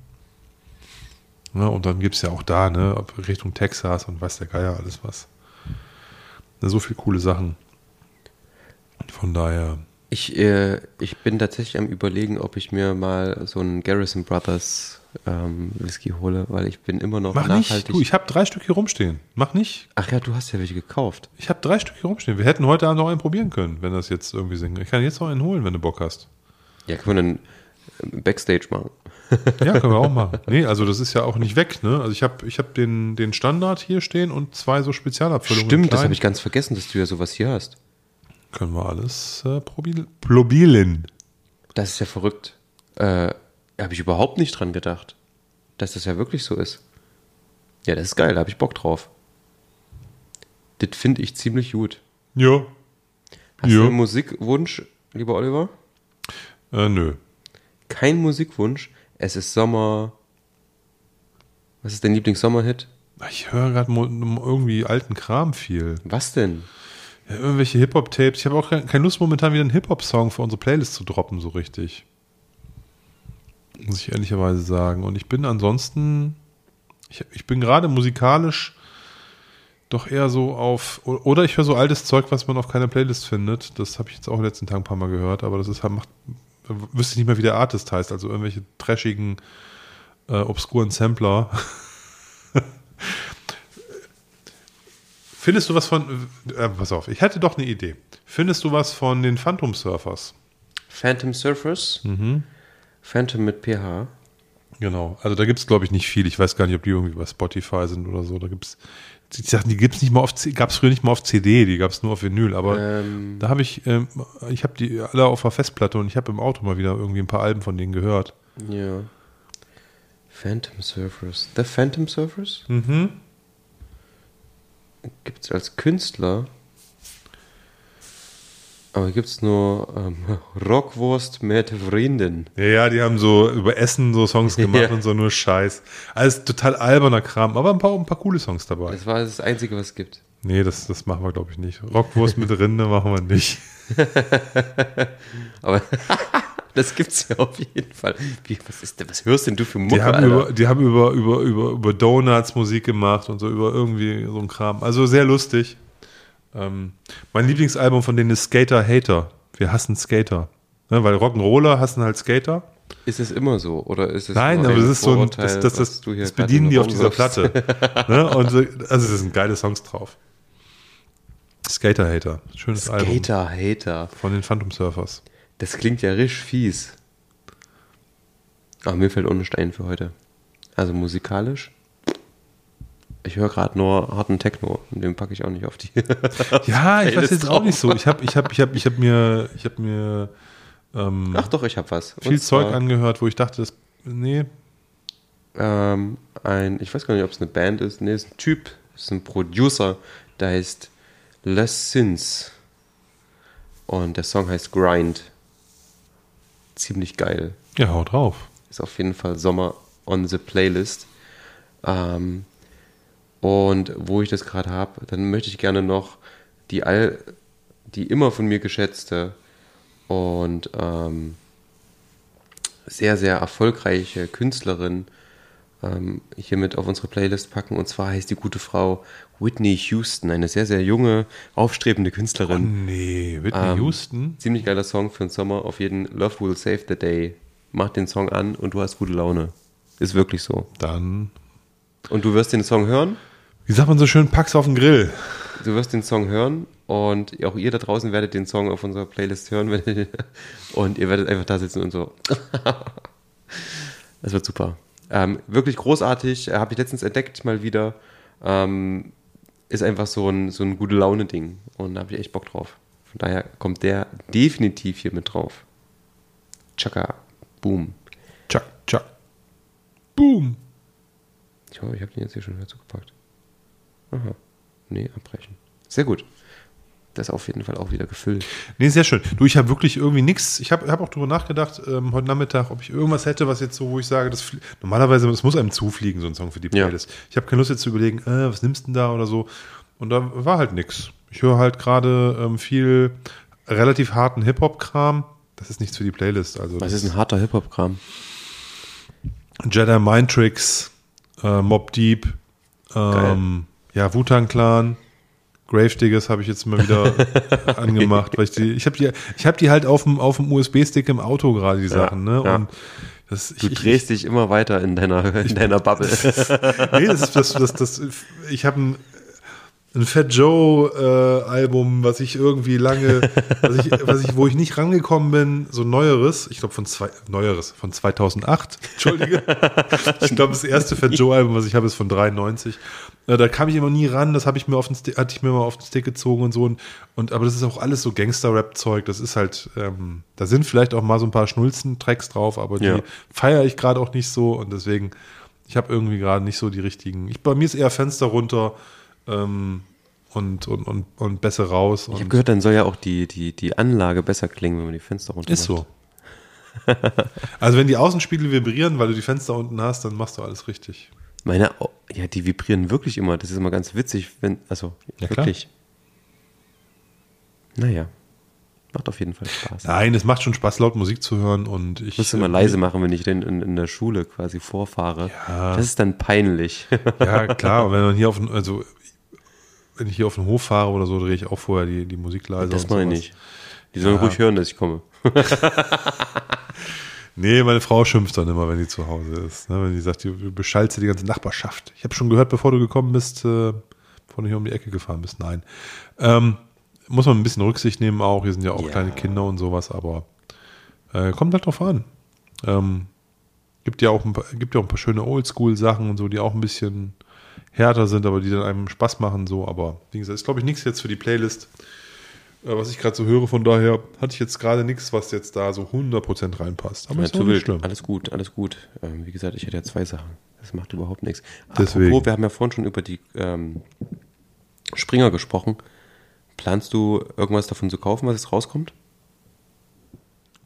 Ja, und dann gibt es ja auch da, ne, Richtung Texas und weiß der Geier alles was. Ne, so viele coole Sachen. Von daher, Ich, äh, ich bin tatsächlich am überlegen, ob ich mir mal so einen Garrison Brothers ähm, Whisky hole, weil ich bin immer noch mach nachhaltig. nicht. Du, ich habe drei Stück hier rumstehen. Mach nicht. Ach ja, du hast ja welche gekauft. Ich habe drei Stück hier rumstehen. Wir hätten heute Abend noch einen probieren können, wenn das jetzt irgendwie singt. Ich kann jetzt noch einen holen, wenn du Bock hast. Ja, können wir dann Backstage machen. Ja, können wir auch machen. Nee, also das ist ja auch nicht weg, ne? Also ich habe ich hab den, den Standard hier stehen und zwei so Spezialabfüllungen. Stimmt, das habe ich ganz vergessen, dass du ja sowas hier hast. Können wir alles äh, probil probilen. Das ist ja verrückt. Äh, habe ich überhaupt nicht dran gedacht, dass das ja wirklich so ist. Ja, das ist geil, da habe ich Bock drauf. Das finde ich ziemlich gut. Ja. Hast du Ja. einen Musikwunsch, lieber Oliver? Äh, nö. Kein Musikwunsch. Es ist Sommer. Was ist dein Lieblingssommerhit? Ich höre gerade irgendwie alten Kram viel. Was denn? Ja, irgendwelche Hip-Hop-Tapes. Ich habe auch ke- keine Lust, momentan wieder einen Hip-Hop-Song für unsere Playlist zu droppen, so richtig. Muss ich ehrlicherweise sagen. Und ich bin ansonsten, ich, ich bin gerade musikalisch doch eher so auf, oder ich höre so altes Zeug, was man auf keiner Playlist findet. Das habe ich jetzt auch in den letzten Tagen ein paar Mal gehört, aber das ist halt, macht, wüsste ich nicht mehr, wie der Artist heißt. Also irgendwelche trashigen, äh, obskuren Sampler. Findest du was von, äh, pass auf, ich hätte doch eine Idee. Findest du was von den Phantom Surfers? Phantom Surfers. Phantom mit PH. Genau. Also da gibt es, glaube ich, nicht viel. Ich weiß gar nicht, ob die irgendwie bei Spotify sind oder so. Da gibt es. Die Sachen, die gibt's nicht mal auf gab es früher nicht mal auf CD, die gab es nur auf Vinyl, aber Ähm, da habe ich, ähm, ich habe die alle auf der Festplatte und ich habe im Auto mal wieder irgendwie ein paar Alben von denen gehört. ja. Phantom Surfers. The Phantom Surfers? Mhm. Gibt es als Künstler. Aber gibt es nur ähm, Rockwurst mit Vrienden. Ja, ja, die haben so über Essen so Songs gemacht Ja. und so nur Scheiß. Alles total alberner Kram, aber ein paar, ein paar coole Songs dabei. Das war das Einzige, was es gibt. Nee, das, das machen wir, glaube ich, nicht. Rockwurst mit Rinde machen wir nicht. Aber das gibt's ja auf jeden Fall. Wie, was, ist denn, was hörst denn du für Mucke, Die haben, über, die haben über, über, über, über Donuts Musik gemacht und so, über irgendwie so ein Kram. Also sehr lustig. Ähm, mein Lieblingsalbum von denen ist Skater Hater. Wir hassen Skater. Ne, weil Rock'n'Roller hassen halt Skater. Ist es immer so? Oder ist es Nein, aber das ist so ein, das, das, das, du hier das bedienen die auf dieser? Platte. ne? Und so, also es sind geile Songs drauf. Skater Hater. Schönes Album. Skater, Hater. Von den Phantom Surfers. Das klingt ja richtig fies. Aber mir fällt ohne Stein für heute. Also musikalisch. Ich höre gerade nur harten Techno und den packe ich auch nicht auf die. Ja, ich weiß jetzt auch nicht so. Ich habe ich hab, ich hab, ich hab mir, ich hab mir ähm, Ach doch, ich habe was. Und viel Zeug angehört, wo ich dachte, das, nee, Ähm, ein, ich weiß gar nicht, ob es eine Band ist. Nee, ist ein Typ, ist ein Producer, der heißt Les Sins. Und der Song heißt Grind. Ziemlich geil. ja, hau drauf. Ist auf jeden Fall Sommer on the Playlist. Ähm, und wo ich das gerade habe, dann möchte ich gerne noch die all, die immer von mir geschätzte und ähm, sehr, sehr erfolgreiche Künstlerin ähm, hiermit auf unsere Playlist packen. Und zwar heißt die gute Frau Whitney Houston, eine sehr, sehr junge, aufstrebende Künstlerin. Nee, Whitney Ähm, Houston. Ziemlich geiler Song für den Sommer. Auf jeden Love Will Save the Day. Mach den Song an und du hast gute Laune. Ist wirklich so. Dann, Und du wirst den Song hören. Wie sagt man so schön, pack's auf den Grill. Du wirst den Song hören und auch ihr da draußen werdet den Song auf unserer Playlist hören. Und ihr werdet einfach da sitzen und so. Das wird super. Ähm, wirklich großartig. Äh, Habe ich letztens entdeckt mal wieder. Ähm, ist einfach so ein, so ein gute Laune-Ding. Und da habe ich echt Bock drauf. Von daher kommt der definitiv hier mit drauf. Chaka. Boom. Tschak, tschak. Boom. Ich hoffe, ich habe den jetzt hier schon wieder zugepackt. Aha. Nee, abbrechen. Sehr gut. Das ist auf jeden Fall auch wieder gefüllt. Nee, sehr schön. Du, ich habe wirklich irgendwie nichts. Ich habe hab auch darüber nachgedacht, ähm, heute Nachmittag, ob ich irgendwas hätte, was jetzt so, wo ich sage, das normalerweise, es muss einem zufliegen, so ein Song für die Ja. Playlist. Ich habe keine Lust jetzt zu überlegen, äh, was nimmst du denn da oder so. Und da war halt nichts. Ich höre halt gerade ähm, viel relativ harten Hip-Hop-Kram. Das ist nichts für die Playlist. Also Was das ist ein harter Hip-Hop-Kram? Jedi Mind Tricks, äh, Mob Deep, ähm, ja, Wu-Tang Clan, Gravediggers habe ich jetzt mal wieder angemacht, weil ich die, ich habe die, ich habe die halt auf dem, auf dem USB-Stick im Auto gerade, die Sachen, ne? ja. Und das, Du ich, drehst dich immer weiter in deiner, in deiner Bubble. nee, das ist das, das, das, ich habe ein, ein Fat Joe äh, Album, was ich irgendwie lange, was ich, was ich, wo ich nicht rangekommen bin, so neueres, ich glaube von zwei, neueres, von 2008, Entschuldige. ich glaube, das erste Fat Joe Album, was ich habe, ist von 93. Äh, da kam ich immer nie ran, das habe ich mir auf den Stick, hatte ich mir mal auf den Stick gezogen und so und, und aber das ist auch alles so Gangster-Rap-Zeug, das ist halt, ähm, da sind vielleicht auch mal so ein paar Schnulzen-Tracks drauf, aber die Ja. feiere ich gerade auch nicht so und deswegen, ich habe irgendwie gerade nicht so die richtigen. Ich, bei mir ist eher Fenster runter ähm, und, und, und, und besser raus. Ich habe Und gehört, dann soll ja auch die, die, die Anlage besser klingen, wenn man die Fenster runter ist so. also wenn die Außenspiegel vibrieren, weil du die Fenster unten hast, dann machst du alles richtig. Meine, Au- ja, die vibrieren wirklich immer. Das ist immer ganz witzig, wenn, also Ja, klar. wirklich. Naja, macht auf jeden Fall Spaß. Nein, es macht schon Spaß, laut Musik zu hören und ich. Muss immer äh, leise machen, wenn ich denn in, in der Schule quasi vorfahre. Ja. Das ist dann peinlich. Ja, klar, wenn man hier auf also wenn ich hier auf den Hof fahre oder so, drehe ich auch vorher die, die Musik leise. das mache ich nicht. Die sollen Ja. ruhig hören, dass ich komme. Nee, meine Frau schimpft dann immer, wenn die zu Hause ist. Ne? Wenn die sagt, du beschallst ja die ganze Nachbarschaft. Ich habe schon gehört, bevor du gekommen bist, äh, bevor du hier um die Ecke gefahren bist. Nein. Ähm, muss man ein bisschen Rücksicht nehmen auch. Hier sind ja auch Ja. kleine Kinder und sowas, aber Äh, kommt halt drauf an. Ähm, gibt ja auch ein paar, gibt ja auch ein paar schöne Oldschool-Sachen und so, die auch ein bisschen härter sind, aber die dann einem Spaß machen, so. Aber wie gesagt, ist glaube ich nichts jetzt für die Playlist, äh, was ich gerade so höre. Von daher hatte ich jetzt gerade nichts, was jetzt da so 100% reinpasst. Aber Ja, ist nicht schlimm. Alles gut, alles gut. Ähm, wie gesagt, ich hätte ja zwei Sachen. Das macht überhaupt nichts. Deswegen. Apropos, wir haben ja vorhin schon über die ähm, Springer gesprochen. Planst du irgendwas davon zu kaufen, was jetzt rauskommt?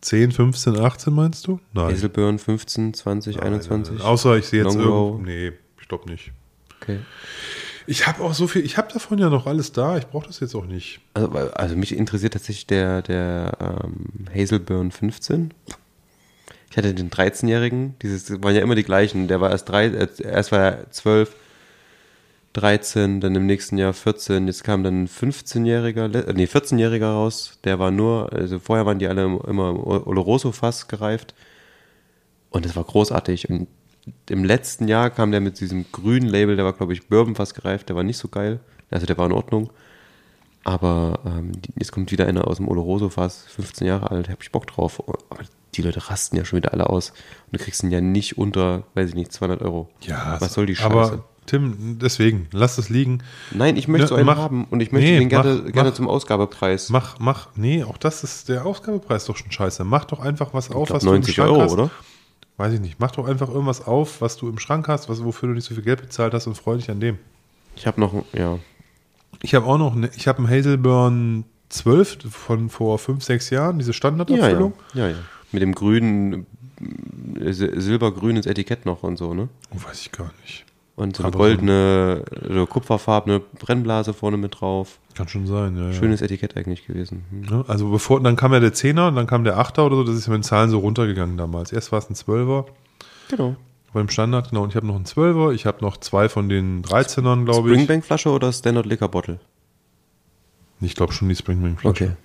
10, 15, 18 meinst du? Nein. Hazelburn 15, 20, 21? Außer ich sehe jetzt irgendwo. Nee, ich glaube nicht. Okay. Ich habe auch so viel, ich habe davon ja noch alles da, ich brauche das jetzt auch nicht. Also, also mich interessiert tatsächlich der, der ähm, Hazelburn 15. Ich hatte den 13-Jährigen, dieses das waren ja immer die gleichen. Der war erst drei, äh, erst war er 12, 13, dann im nächsten Jahr 14, jetzt kam dann ein 15-Jähriger, le- äh, nee, 14-Jähriger raus. Der war nur, also vorher waren die alle immer im Oloroso-Fass gereift. Und das war großartig. Und im letzten Jahr kam der mit diesem grünen Label, der war, glaube ich, Bourbon-Fass gereift, der war nicht so geil. Also der war in Ordnung. Aber ähm, jetzt kommt wieder einer aus dem Oloroso-Fass, 15 Jahre alt, hab ich Bock drauf. Aber die Leute rasten ja schon wieder alle aus. Und du kriegst ihn ja nicht unter, weiß ich nicht, 200 Euro. Was soll die Scheiße? Aber Tim, deswegen, lass es liegen. Nein, ich möchte Ne, so einen mach- haben und ich möchte Nee, den gerne, mach- gerne mach- zum Ausgabepreis. Mach, mach, nee, auch das ist der Ausgabepreis doch schon scheiße. Mach doch einfach was auf, glaub, was du im 90 Schrank Euro, hast. oder? Weiß ich nicht. Mach doch einfach irgendwas auf, was du im Schrank hast, was, wofür du nicht so viel Geld bezahlt hast und freu dich an dem. Ich habe noch, ja. Ich habe auch noch, ne, ich habe einen Hazelburn 12 von vor 5, 6 Jahren, diese Ja, ja, Standardabfüllung. ja, ja. Mit dem grünen, äh, sil- silbergrünes Etikett noch und so, ne? Oh, weiß ich gar nicht. Und so eine goldene, so kupferfarbene Brennblase vorne mit drauf. Kann schon sein, ja. ja. Schönes Etikett eigentlich gewesen. Hm. Ne? Also bevor, dann kam ja der Zehner, dann kam der Achter oder so, das ist ja mit den Zahlen so runtergegangen damals. Erst war es ein Zwölfer Genau. beim Standard, genau, und ich habe noch einen Zwölfer, ich habe noch zwei von den 13ern, glaube ich. Springbank Flasche oder Standard Liquor Bottle? Ich glaube schon die Springbank Flasche.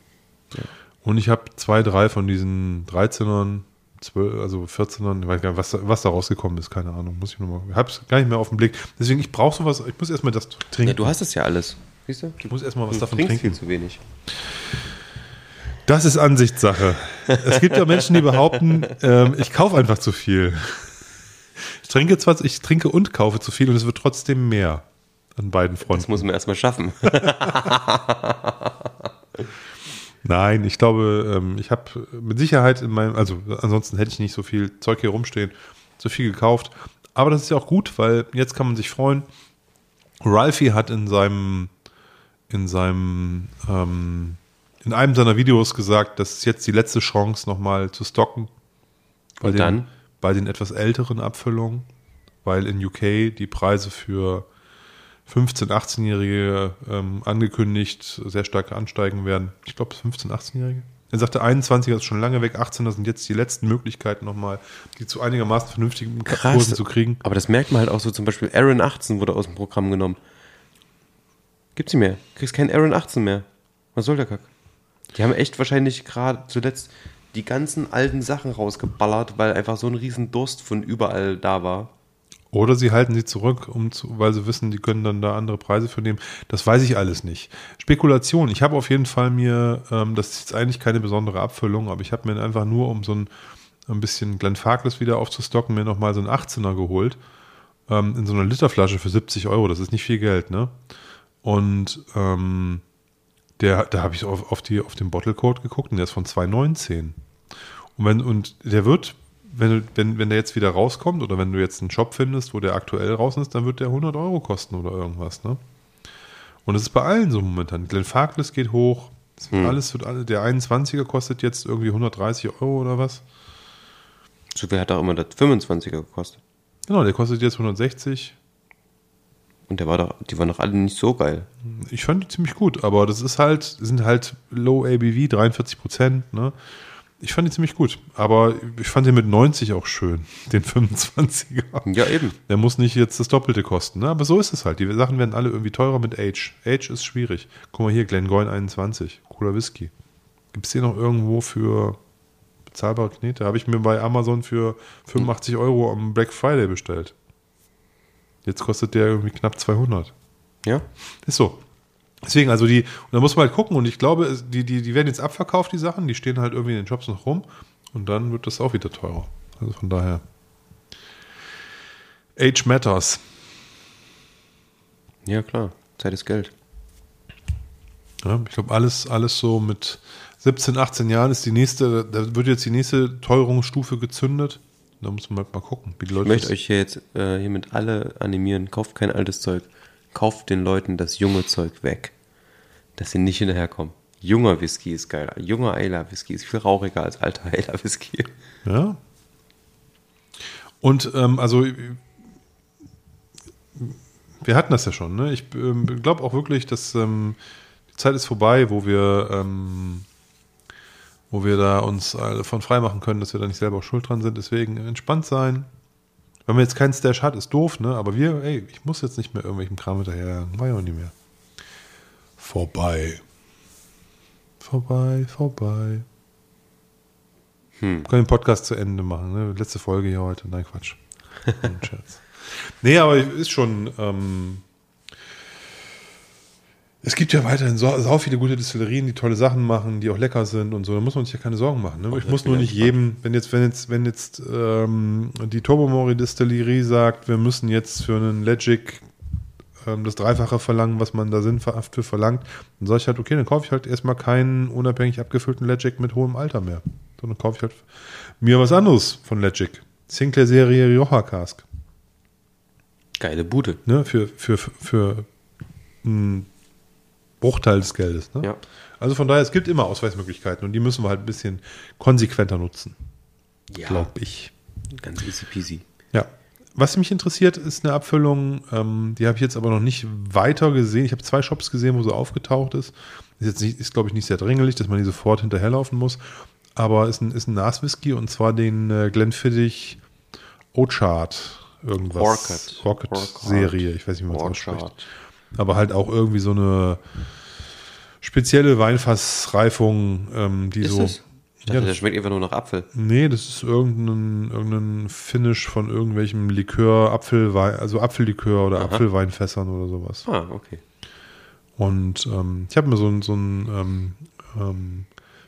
Okay. Und ich habe zwei, drei von diesen 13ern, 12, also 14ern, ich weiß gar nicht, was, da- was da rausgekommen ist, keine Ahnung. Muss ich nochmal, ich habe es gar nicht mehr auf den Blick. Deswegen, ich brauche sowas, ich muss erstmal das trinken. Ja, du hast es ja alles. Siehst du? ich muss erstmal was Du davon trinken. viel zu wenig. Das ist Ansichtssache. es gibt ja Menschen, die behaupten, ähm, ich kaufe einfach zu viel. Ich trinke zwar, ich trinke und kaufe zu viel und es wird trotzdem mehr an beiden Das Fronten. muss man erstmal schaffen. Nein, ich glaube, ähm, ich habe mit Sicherheit in meinem, also ansonsten hätte ich nicht so viel Zeug hier rumstehen, so viel gekauft. Aber das ist ja auch gut, weil jetzt kann man sich freuen. Ralphie hat in seinem, in seinem, ähm, in einem seiner Videos gesagt, das ist jetzt die letzte Chance, nochmal zu stocken. Bei Und den, dann? Bei den etwas älteren Abfüllungen, weil in UK die Preise für 15-, 18-Jährige ähm, angekündigt sehr stark ansteigen werden. Ich glaube, 15-, 18-Jährige. Er sagte, 21er ist schon lange weg, 18er sind jetzt die letzten Möglichkeiten nochmal, die zu einigermaßen vernünftigen Kursen zu kriegen. Aber das merkt man halt auch so, zum Beispiel Aaron 18 wurde aus dem Programm genommen. Gibt's nicht mehr. Kriegst keinen Aaron 18 mehr. Was soll der Kack? Die haben echt wahrscheinlich gerade zuletzt die ganzen alten Sachen rausgeballert, weil einfach so ein riesen Durst von überall da war. Oder sie halten sie zurück, um zu, weil sie wissen, die können dann da andere Preise für nehmen. Das weiß ich alles nicht. Spekulation. Ich habe auf jeden Fall mir, ähm, das ist jetzt eigentlich keine besondere Abfüllung, aber ich habe mir einfach nur, um so ein, ein bisschen Glenfarclas wieder aufzustocken, mir nochmal so einen 18er geholt. Ähm, in so einer Literflasche für 70 Euro. Das ist nicht viel Geld, ne? Und ähm, der, da habe ich auf, auf, die, auf den Bottlecode geguckt und der ist von 2,19. Und, wenn, und der wird, wenn, wenn, wenn der jetzt wieder rauskommt oder wenn du jetzt einen Shop findest, wo der aktuell raus ist, dann wird der 100 Euro kosten oder irgendwas. Ne? Und das ist bei allen so momentan. Glenfarclas geht hoch. Es wird Alles wird alle, der 21er kostet jetzt irgendwie 130 Euro oder was. So viel hat auch immer das 25er gekostet. Genau, der kostet jetzt 160. Und der war doch, die waren doch alle nicht so geil. Ich fand die ziemlich gut, aber das ist halt, sind halt Low ABV, 43 Prozent. Ne? Ich fand die ziemlich gut, aber ich fand den mit 90 auch schön, den 25er. Ja, eben. Der muss nicht jetzt das Doppelte kosten, ne? aber so ist es halt. Die Sachen werden alle irgendwie teurer mit Age. Age ist schwierig. Guck mal hier, Glengoyne 21, cooler Whisky. Gibt es den noch irgendwo für bezahlbare Knete? Habe ich mir bei Amazon für 85 Euro am Black Friday bestellt. Jetzt kostet der irgendwie knapp 200. Ja? Ist so. Deswegen, also die, und da muss man halt gucken und ich glaube, die, die, die werden jetzt abverkauft, die Sachen, die stehen halt irgendwie in den Shops noch rum Und dann wird das auch wieder teurer. Also von daher. Age matters. Ja, klar. Zeit ist Geld. Ja, ich glaube, alles, alles so mit 17, 18 Jahren ist die nächste, da wird jetzt die nächste Teuerungsstufe gezündet. Da muss man halt mal gucken, wie die Ich Leute möchte das- euch hier jetzt äh, hiermit alle animieren. Kauft kein altes Zeug. Kauft den Leuten das junge Zeug weg. Dass sie nicht hinterherkommen. Junger Whisky ist geiler. Junger Ayla Whisky ist viel rauchiger als alter Ayla Whisky. Ja. Und ähm, also wir hatten das ja schon. Ne? Ich ähm, glaube auch wirklich, dass ähm, die Zeit ist vorbei, wo wir ähm, wo wir da uns davon freimachen können, dass wir da nicht selber auch schuld dran sind. Deswegen entspannt sein. Wenn man jetzt keinen Stash hat, ist doof, ne? Aber wir, ey, ich muss jetzt nicht mehr irgendwelchen Kram hinterher. War ja auch nicht mehr. Vorbei. Vorbei, vorbei. Hm. Können den Podcast zu Ende machen. Ne? Letzte Folge hier heute. Nein, Quatsch. Ein Scherz. Nee, aber ist schon. Ähm, es gibt ja weiterhin so, so viele gute Destillerien, die tolle Sachen machen, die auch lecker sind und so. Da muss man sich ja keine Sorgen machen. Ne? Ich muss nur ich nicht jedem, wenn jetzt, wenn jetzt, wenn jetzt ähm, die Turbomori Destillerie sagt, wir müssen jetzt für einen Legic ähm, das Dreifache verlangen, was man da sinnhaft für verlangt, dann sage ich halt, okay, dann kaufe ich halt erstmal keinen unabhängig abgefüllten Legic mit hohem Alter mehr. Sondern kaufe ich halt mir was anderes von Legic. Sinclair Serie Rioja Cask. Geile Bude. Ne? Für, für, für, für einen Bruchteil des Geldes. Ne? Ja. Also von daher, es gibt immer Ausweismöglichkeiten und die müssen wir halt ein bisschen konsequenter nutzen, Ja. glaube ich. Ganz easy peasy. Ja. Was mich interessiert, ist eine Abfüllung, ähm, die habe ich jetzt aber noch nicht weiter gesehen. Ich habe zwei Shops gesehen, wo sie aufgetaucht ist. Ist jetzt nicht, ist glaube ich nicht sehr dringlich, dass man die sofort hinterherlaufen muss. Aber ist ein, ist ein Nas-Whisky und zwar den äh, Glenfiddich Ochart irgendwas. Orchard. Rocket Orchard. Serie, ich weiß nicht, wie man es ausspricht. Aber halt auch irgendwie so eine spezielle Weinfassreifung, ähm, die Ist so. es? Ich dachte, Ja, der das- schmeckt einfach nur nach Apfel. Nee, das ist irgendein, irgendein Finish von irgendwelchem Likör, Apfelwein, also Apfellikör oder Aha. Apfelweinfässern oder sowas. Ah, okay. Und ähm, ich habe mir so ein, so ein ähm, ähm,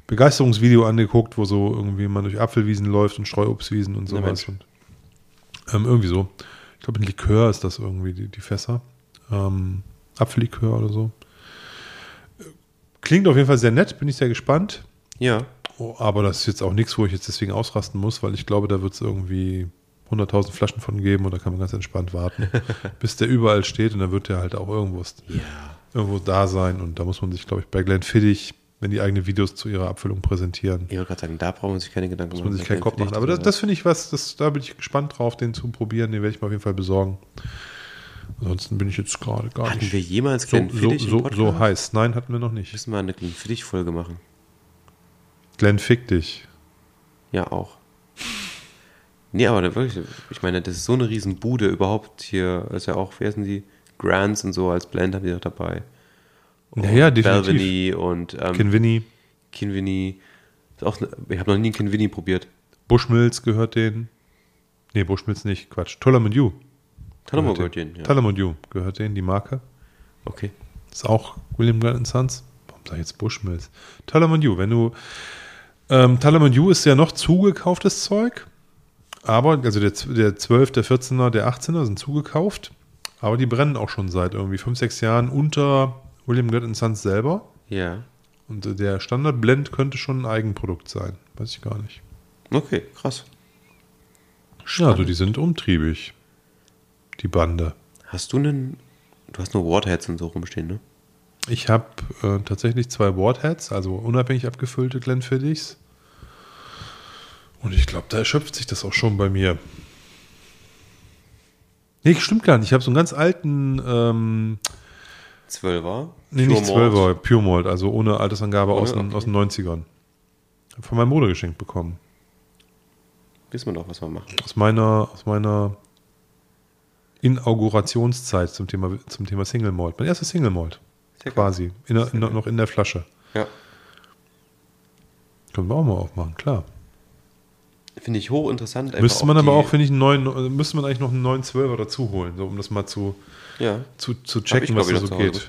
Begeisterungsvideo angeguckt, wo so irgendwie man durch Apfelwiesen läuft und Streuobstwiesen und sowas. Und, ähm, irgendwie so. Ich glaube, ein Likör ist das irgendwie, die, die Fässer. Ähm, Apfellikör oder so. Klingt auf jeden Fall sehr nett, bin ich sehr gespannt. Ja. Oh, aber das ist jetzt auch nichts, wo ich jetzt deswegen ausrasten muss, weil ich glaube, da wird es irgendwie 100.000 Flaschen von geben und da kann man ganz entspannt warten, bis der überall steht und dann wird der halt auch irgendwo, Ja. irgendwo da sein und da muss man sich, glaube ich, bei Glenfiddich, wenn die eigene Videos zu ihrer Abfüllung präsentieren, Ich wollte gerade sagen, da braucht man sich keine Gedanken muss man sich keinen Kopf machen. Aber das, das finde ich was, das, da bin ich gespannt drauf, den zu probieren, den werde ich mir auf jeden Fall besorgen. Ansonsten bin ich jetzt gerade gar Hatten nicht wir jemals so, so, im so, Podcast? so heiß. Nein, hatten wir noch nicht. Müssen wir eine Glenfiddich-Folge machen. Glenn fick dich. Ja, auch. Nee, aber wirklich, ich meine, das ist so eine riesen Bude überhaupt hier, ist ja auch, wer sind die? Grants und so als Blend haben die doch dabei. Ja, ja, definitiv. Belvini und ähm, Kinvinny, Kinvini. Ist auch, ne- ich habe noch nie einen Kinvini probiert. Bushmills gehört denen. Nee, Bushmills nicht, Quatsch. Tullamore Dew. Tullamore Gehört Gurgin, ja. Tullamore Dew gehört denen, die Marke. Okay. Ist auch William Grant Sons. Warum sag ich jetzt Bushmills? Tullamore Dew, wenn du ähm, Tullamore Dew ist ja noch zugekauftes Zeug, aber also der, der 12, der 14er, der 18er sind zugekauft, aber die brennen auch schon seit irgendwie 5, 6 Jahren unter William Grant Sons selber Ja. und der Standard-Blend könnte schon ein Eigenprodukt sein, weiß ich gar nicht. Okay, krass. Ja, also die sind umtriebig, die Bande. Hast du einen, du hast nur Waterheads und so rumstehen, ne? Ich habe äh, tatsächlich zwei Wardheads, also unabhängig abgefüllte Glenfiddichs. Und ich glaube, da erschöpft sich das auch schon bei mir. Nee, stimmt gar nicht. Ich habe so einen ganz alten, ähm, Zwölfer. nee, Pure nicht. 12er, Pure Malt, also ohne Altersangabe Ohne, aus, den, okay. aus den 90ern. Von meinem Bruder geschenkt bekommen. Wissen wir doch, was wir machen. Aus meiner, aus meiner Inaugurationszeit zum Thema, zum Thema Single Malt. Mein erstes Single Malt. Sehr. Quasi. In der, in noch in der Flasche. Ja. Können wir auch mal aufmachen, klar. Finde ich hochinteressant. Müsste man aber auch, finde ich, einen neuen, müsste man eigentlich noch einen neuen 12er dazu holen, so, um das mal zu, Ja. zu, zu checken, ich, was da so geht.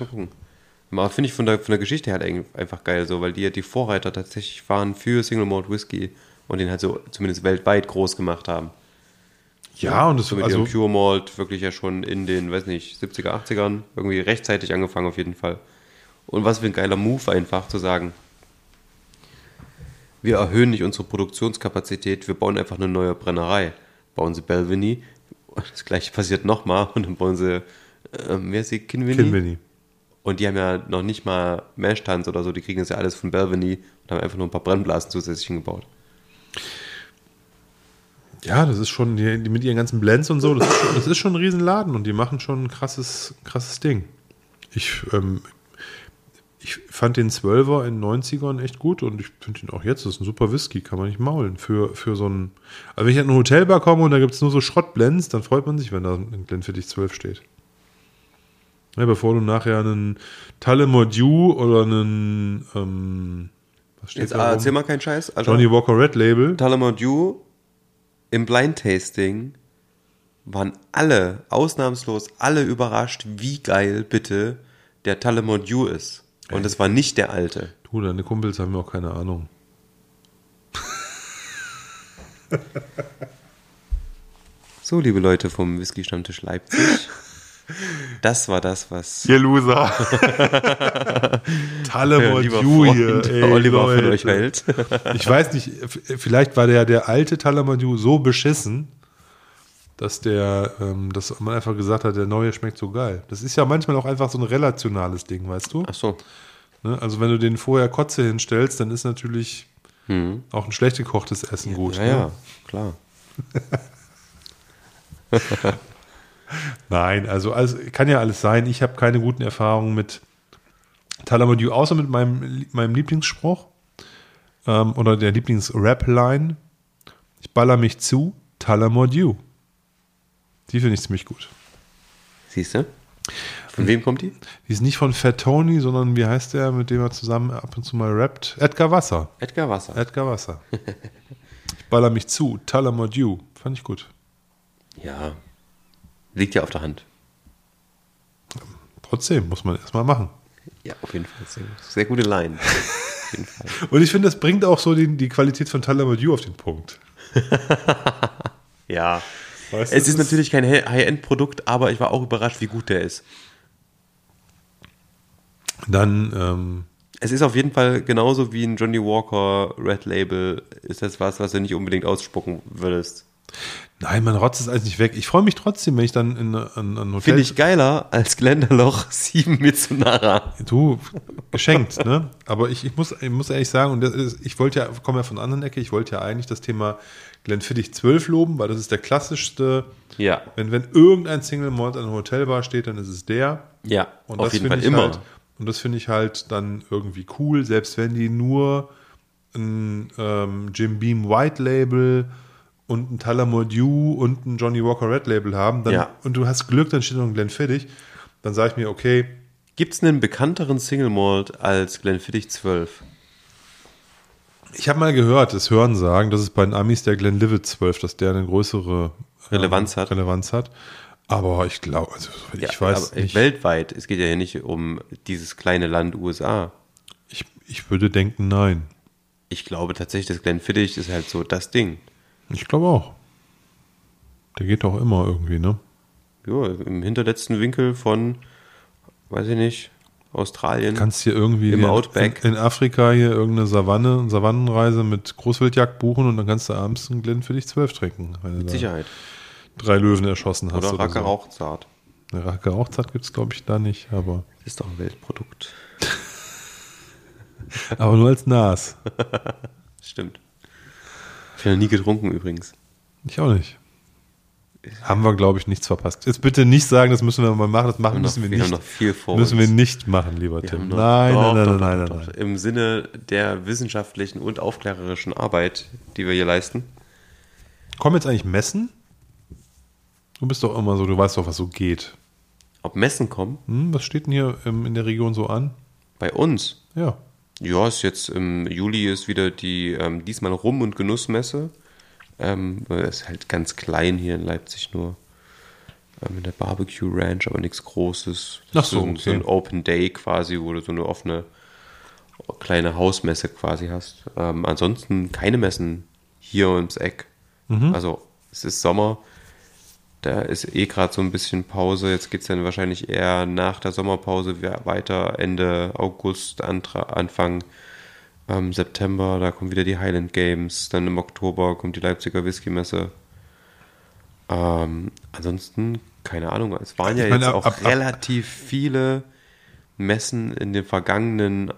Aber finde ich von der, von der Geschichte halt einfach geil so, weil die ja die Vorreiter tatsächlich waren für Single Malt Whisky und den halt so zumindest weltweit groß gemacht haben. Ja, und das mit also ihrem Pure Malt wirklich ja schon in den, weiß nicht, 70er, 80ern irgendwie rechtzeitig angefangen auf jeden Fall. Und was für ein geiler Move einfach zu sagen, wir erhöhen nicht unsere Produktionskapazität, wir bauen einfach eine neue Brennerei. Bauen sie Belvini, das gleiche passiert nochmal und dann bauen sie, ähm, wer ist sie, Kinvini? Kinvini. Und die haben ja noch nicht mal Mashtanz oder so, die kriegen das ja alles von Belvini und haben einfach nur ein paar Brennblasen zusätzlich hingebaut. Ja, das ist schon, die, die mit ihren ganzen Blends und so, das ist, schon, das ist schon ein Riesenladen und die machen schon ein krasses, krasses Ding. Ich, ähm, ich fand den 12er in den 90ern echt gut und ich finde ihn auch jetzt, das ist ein super Whisky, kann man nicht maulen. Für, für so ein, also wenn ich in eine Hotelbar komme und da gibt es nur so Schrottblends, dann freut man sich, wenn da ein Glenfiddich 12 steht. Ja, bevor du nachher einen Dew oder einen, ähm, was steht Jetzt da? ah, rum? erzähl mal keinen Scheiß. Alter. Johnny Walker Red Label. Dew im Blind Tasting waren alle, ausnahmslos alle überrascht, wie geil bitte der Tullamore Dew ist. Und es war nicht der alte. Du, deine Kumpels haben ja auch keine Ahnung. So, liebe Leute vom Whisky Stammtisch Leipzig. Das war das, was Ihr Loser. Freund hier. ey, Oliver von Leute. euch hält. Ich weiß nicht, vielleicht war der, der alte Dew so beschissen, dass der, ähm, dass man einfach gesagt hat, der neue schmeckt so geil. Das ist ja manchmal auch einfach so ein relationales Ding, weißt du? Ach so. Ne? Also wenn du den vorher Kotze hinstellst, dann ist natürlich auch ein schlecht gekochtes Essen gut. Ja, ne? ja, klar. Nein, also, also kann ja alles sein. Ich habe keine guten Erfahrungen mit Tullamore Dew, außer mit meinem, meinem Lieblingsspruch ähm, oder der Lieblings-Rap-Line. Ich baller mich zu, Tullamore Dew. Die finde ich ziemlich gut. Siehst du? Von wem kommt die? Die ist nicht von Fat Tony, sondern wie heißt der, mit dem er zusammen ab und zu mal rappt? Edgar Wasser. Edgar Wasser. Edgar Wasser. ich baller mich zu, Tullamore Dew. Fand ich gut. Ja. Liegt ja auf der Hand. Trotzdem, muss man erstmal machen. Ja, auf jeden Fall. Sehr, sehr gute Line. Und ich finde, das bringt auch so die, die Qualität von Tullamore Dew auf den Punkt. Ja. Weißt Es das ist natürlich kein High-End-Produkt, aber ich war auch überrascht, wie gut der ist. Dann, ähm, Es ist auf jeden Fall genauso wie ein Johnny Walker Red Label. Ist das was, was du nicht unbedingt ausspucken würdest? Nein, man rotzt es alles nicht weg. Ich freue mich trotzdem, wenn ich dann in an, an Hotel. Finde ich geiler als Glendaloch 7 Mitsunara. Du, geschenkt, ne? Aber ich, ich, muss, ich muss ehrlich sagen, und ist, ich wollte ja, komme ja von der anderen Ecke, ich wollte ja eigentlich das Thema Glenfiddich 12 loben, weil das ist der klassischste. Ja. Wenn, wenn irgendein Single Malt an einer Hotelbar steht, dann ist es der. Ja, Und auf das jeden finde Fall ich immer. Halt, und das finde ich halt dann irgendwie cool, selbst wenn die nur ein ähm, Jim Beam White Label und ein Tullamore Dew und ein Johnny Walker Red Label haben dann, Ja. und du hast Glück, dann steht noch ein Glenfiddich, dann sage ich mir, okay, Gibt es einen bekannteren Single Malt als Glenfiddich 12? ich habe mal gehört, das Hören sagen, dass es bei den Amis der Glenlivet 12, dass der eine größere ähm, Relevanz hat. Relevanz hat. Aber ich glaube, also soweit Ja, ich weiß aber nicht. weltweit. Es geht ja hier nicht um dieses kleine Land USA. Ich, ich würde denken, nein. Ich glaube tatsächlich, das Glenfiddich ist halt so das Ding. Ich glaube auch. Der geht doch immer irgendwie, ne? Ja, im hinterletzten Winkel von, weiß ich nicht, Australien. kannst hier irgendwie Im in, Outback. In, in Afrika hier irgendeine Savanne, Savannenreise mit Großwildjagd buchen und dann kannst du abends einen Glen für dich zwölf trinken, mit Sicherheit. drei Löwen erschossen hast. Oder Racke so. Rauchzart. Eine Racke Rauchzart gibt es, glaube ich, da nicht, aber, Das ist doch ein Weltprodukt. aber nur als Nas. Stimmt. Hab ich noch nie getrunken übrigens. Ich auch nicht. Haben wir, glaube ich, nichts verpasst. Jetzt bitte nicht sagen, das müssen wir mal machen. Das machen Wir müssen wir wir nicht. haben noch viel vor müssen wir uns. nicht machen, lieber Wir Tim. noch- Nein, doch, nein, doch, nein, nein, doch, nein, nein. Im Sinne der wissenschaftlichen und aufklärerischen Arbeit, die wir hier leisten. Kommen jetzt eigentlich Messen? Du bist doch immer so, du weißt doch, was so geht. Ob Messen kommen? Hm, was steht denn hier ähm, in der Region so an? Bei uns. Ja. Ja, ist jetzt im Juli ist wieder die ähm, diesmal Rum- und Genussmesse. Ähm, ist halt ganz klein hier in Leipzig nur. Ähm, in der Barbecue Ranch, aber nichts Großes. Das Ach so, ist ein, so okay. ein Open Day quasi, wo du so eine offene kleine Hausmesse quasi hast. Ähm, ansonsten keine Messen hier ums Eck. Also es ist Sommer, da ist eh gerade so ein bisschen Pause. Jetzt geht es dann wahrscheinlich eher nach der Sommerpause weiter, Ende August, Anfang ähm, September, da kommen wieder die Highland Games, dann im Oktober kommt die Leipziger Whisky-Messe. Ähm, ansonsten, keine Ahnung, es waren ja meine, jetzt auch ab- ab- relativ viele Messen in den vergangenen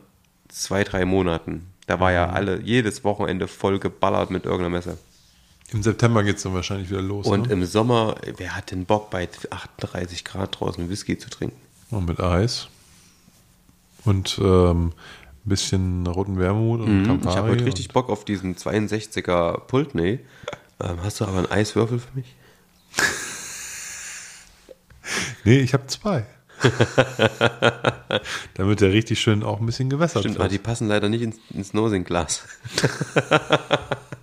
zwei, drei Monaten. Da war Mhm. ja alle, jedes Wochenende voll geballert mit irgendeiner Messe. Im September geht es dann wahrscheinlich wieder los. Und ne? im Sommer, wer hat den Bock bei 38 Grad draußen Whisky zu trinken? Und mit Eis. Und ähm, ein bisschen roten Wermut und Mhm, Campari. ich habe heute richtig Bock auf diesen 62er Pultney. Ähm, hast du aber einen Eiswürfel für mich? Nee, ich habe zwei. Damit der richtig schön auch ein bisschen gewässert Stimmt, aber wird. die passen leider nicht ins, ins Nosing-Glas.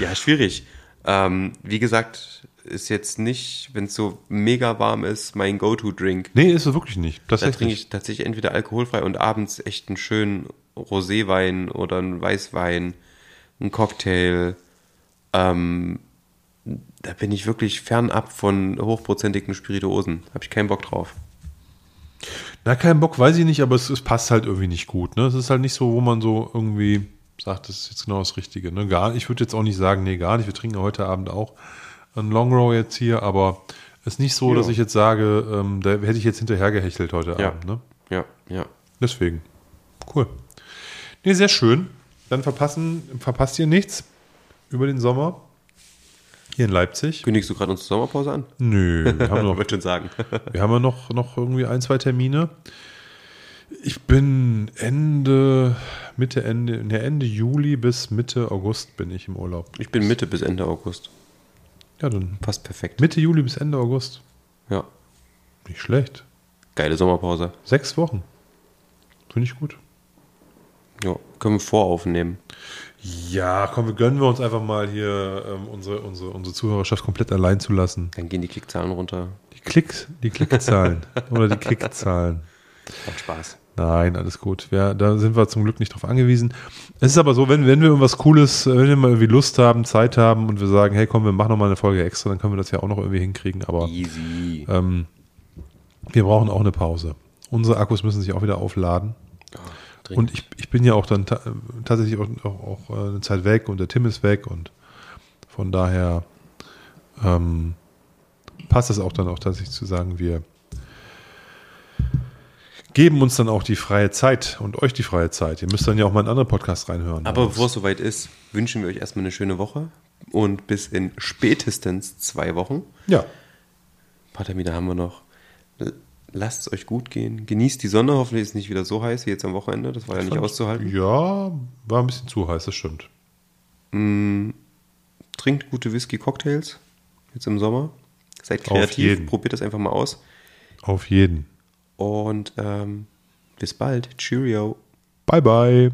ja, schwierig. Ähm, wie gesagt, ist jetzt nicht, wenn es so mega warm ist, mein Go-To-Drink. Nee, ist es wirklich nicht. Da trinke ich tatsächlich entweder alkoholfrei und abends echt einen schönen Roséwein oder einen Weißwein, einen Cocktail. Ähm, da bin ich wirklich fernab von hochprozentigen Spirituosen. Habe ich keinen Bock drauf. Na, keinen Bock, weiß ich nicht, aber es, es passt halt irgendwie nicht gut. Ne? Es ist halt nicht so, wo man so irgendwie sagt, das ist jetzt genau das Richtige. Ne? Gar, ich würde jetzt auch nicht sagen, nee, gar nicht. Wir trinken heute Abend auch einen Long Row jetzt hier, aber es ist nicht so, Ja. dass ich jetzt sage, ähm, da hätte ich jetzt hinterhergehechelt heute Ja. Abend. Ne? Ja, ja. Deswegen. Cool. Nee, sehr schön. Dann verpassen, verpasst ihr nichts über den Sommer hier in Leipzig. Kündigst du gerade unsere Sommerpause an? Nö, wir haben noch Wollte schon sagen. Wir haben ja noch, noch irgendwie ein, zwei Termine. Ich bin Ende, Mitte, Ende, ne, Ende Juli bis Mitte August bin ich im Urlaub. Ich bin Mitte bis Ende August. Ja, dann Passt perfekt. Mitte Juli bis Ende August. Ja. Nicht schlecht. Geile Sommerpause. Sechs Wochen. Finde ich gut. Ja. Können wir voraufnehmen. Ja, komm, wir gönnen wir uns einfach mal hier ähm, unsere, unsere, unsere Zuhörerschaft komplett allein zu lassen. Dann gehen die Klickzahlen runter. Die Klicks, die Klickzahlen oder die Klickzahlen. Macht Spaß. Nein, alles gut. Ja, da sind wir zum Glück nicht drauf angewiesen. Es ist aber so, wenn, wenn wir irgendwas Cooles, äh, wenn wir mal irgendwie Lust haben, Zeit haben und wir sagen, hey komm, wir machen noch mal eine Folge extra, dann können wir das ja auch noch irgendwie hinkriegen. Aber Easy. ähm, wir brauchen auch eine Pause. Unsere Akkus müssen sich auch wieder aufladen. Und ich, ich bin ja auch dann ta tatsächlich auch, auch, auch äh, eine Zeit weg und der Tim ist weg und von daher ähm, passt es auch dann auch tatsächlich zu sagen, wir geben uns dann auch die freie Zeit und euch die freie Zeit. Ihr müsst dann ja auch mal in andere Podcasts reinhören. Aber bevor es soweit ist, wünschen wir euch erstmal eine schöne Woche und bis in spätestens zwei Wochen. ja, Ein paar Termine haben wir noch. Lasst es euch gut gehen. Genießt die Sonne. Hoffentlich ist es nicht wieder so heiß wie jetzt am Wochenende. Das war ja nicht auszuhalten. ja, war ein bisschen zu heiß, das stimmt. Trinkt gute Whisky-Cocktails jetzt im Sommer. Seid kreativ. Probiert das einfach mal aus. Auf jeden. Und ähm, bis bald. Cheerio. Bye bye.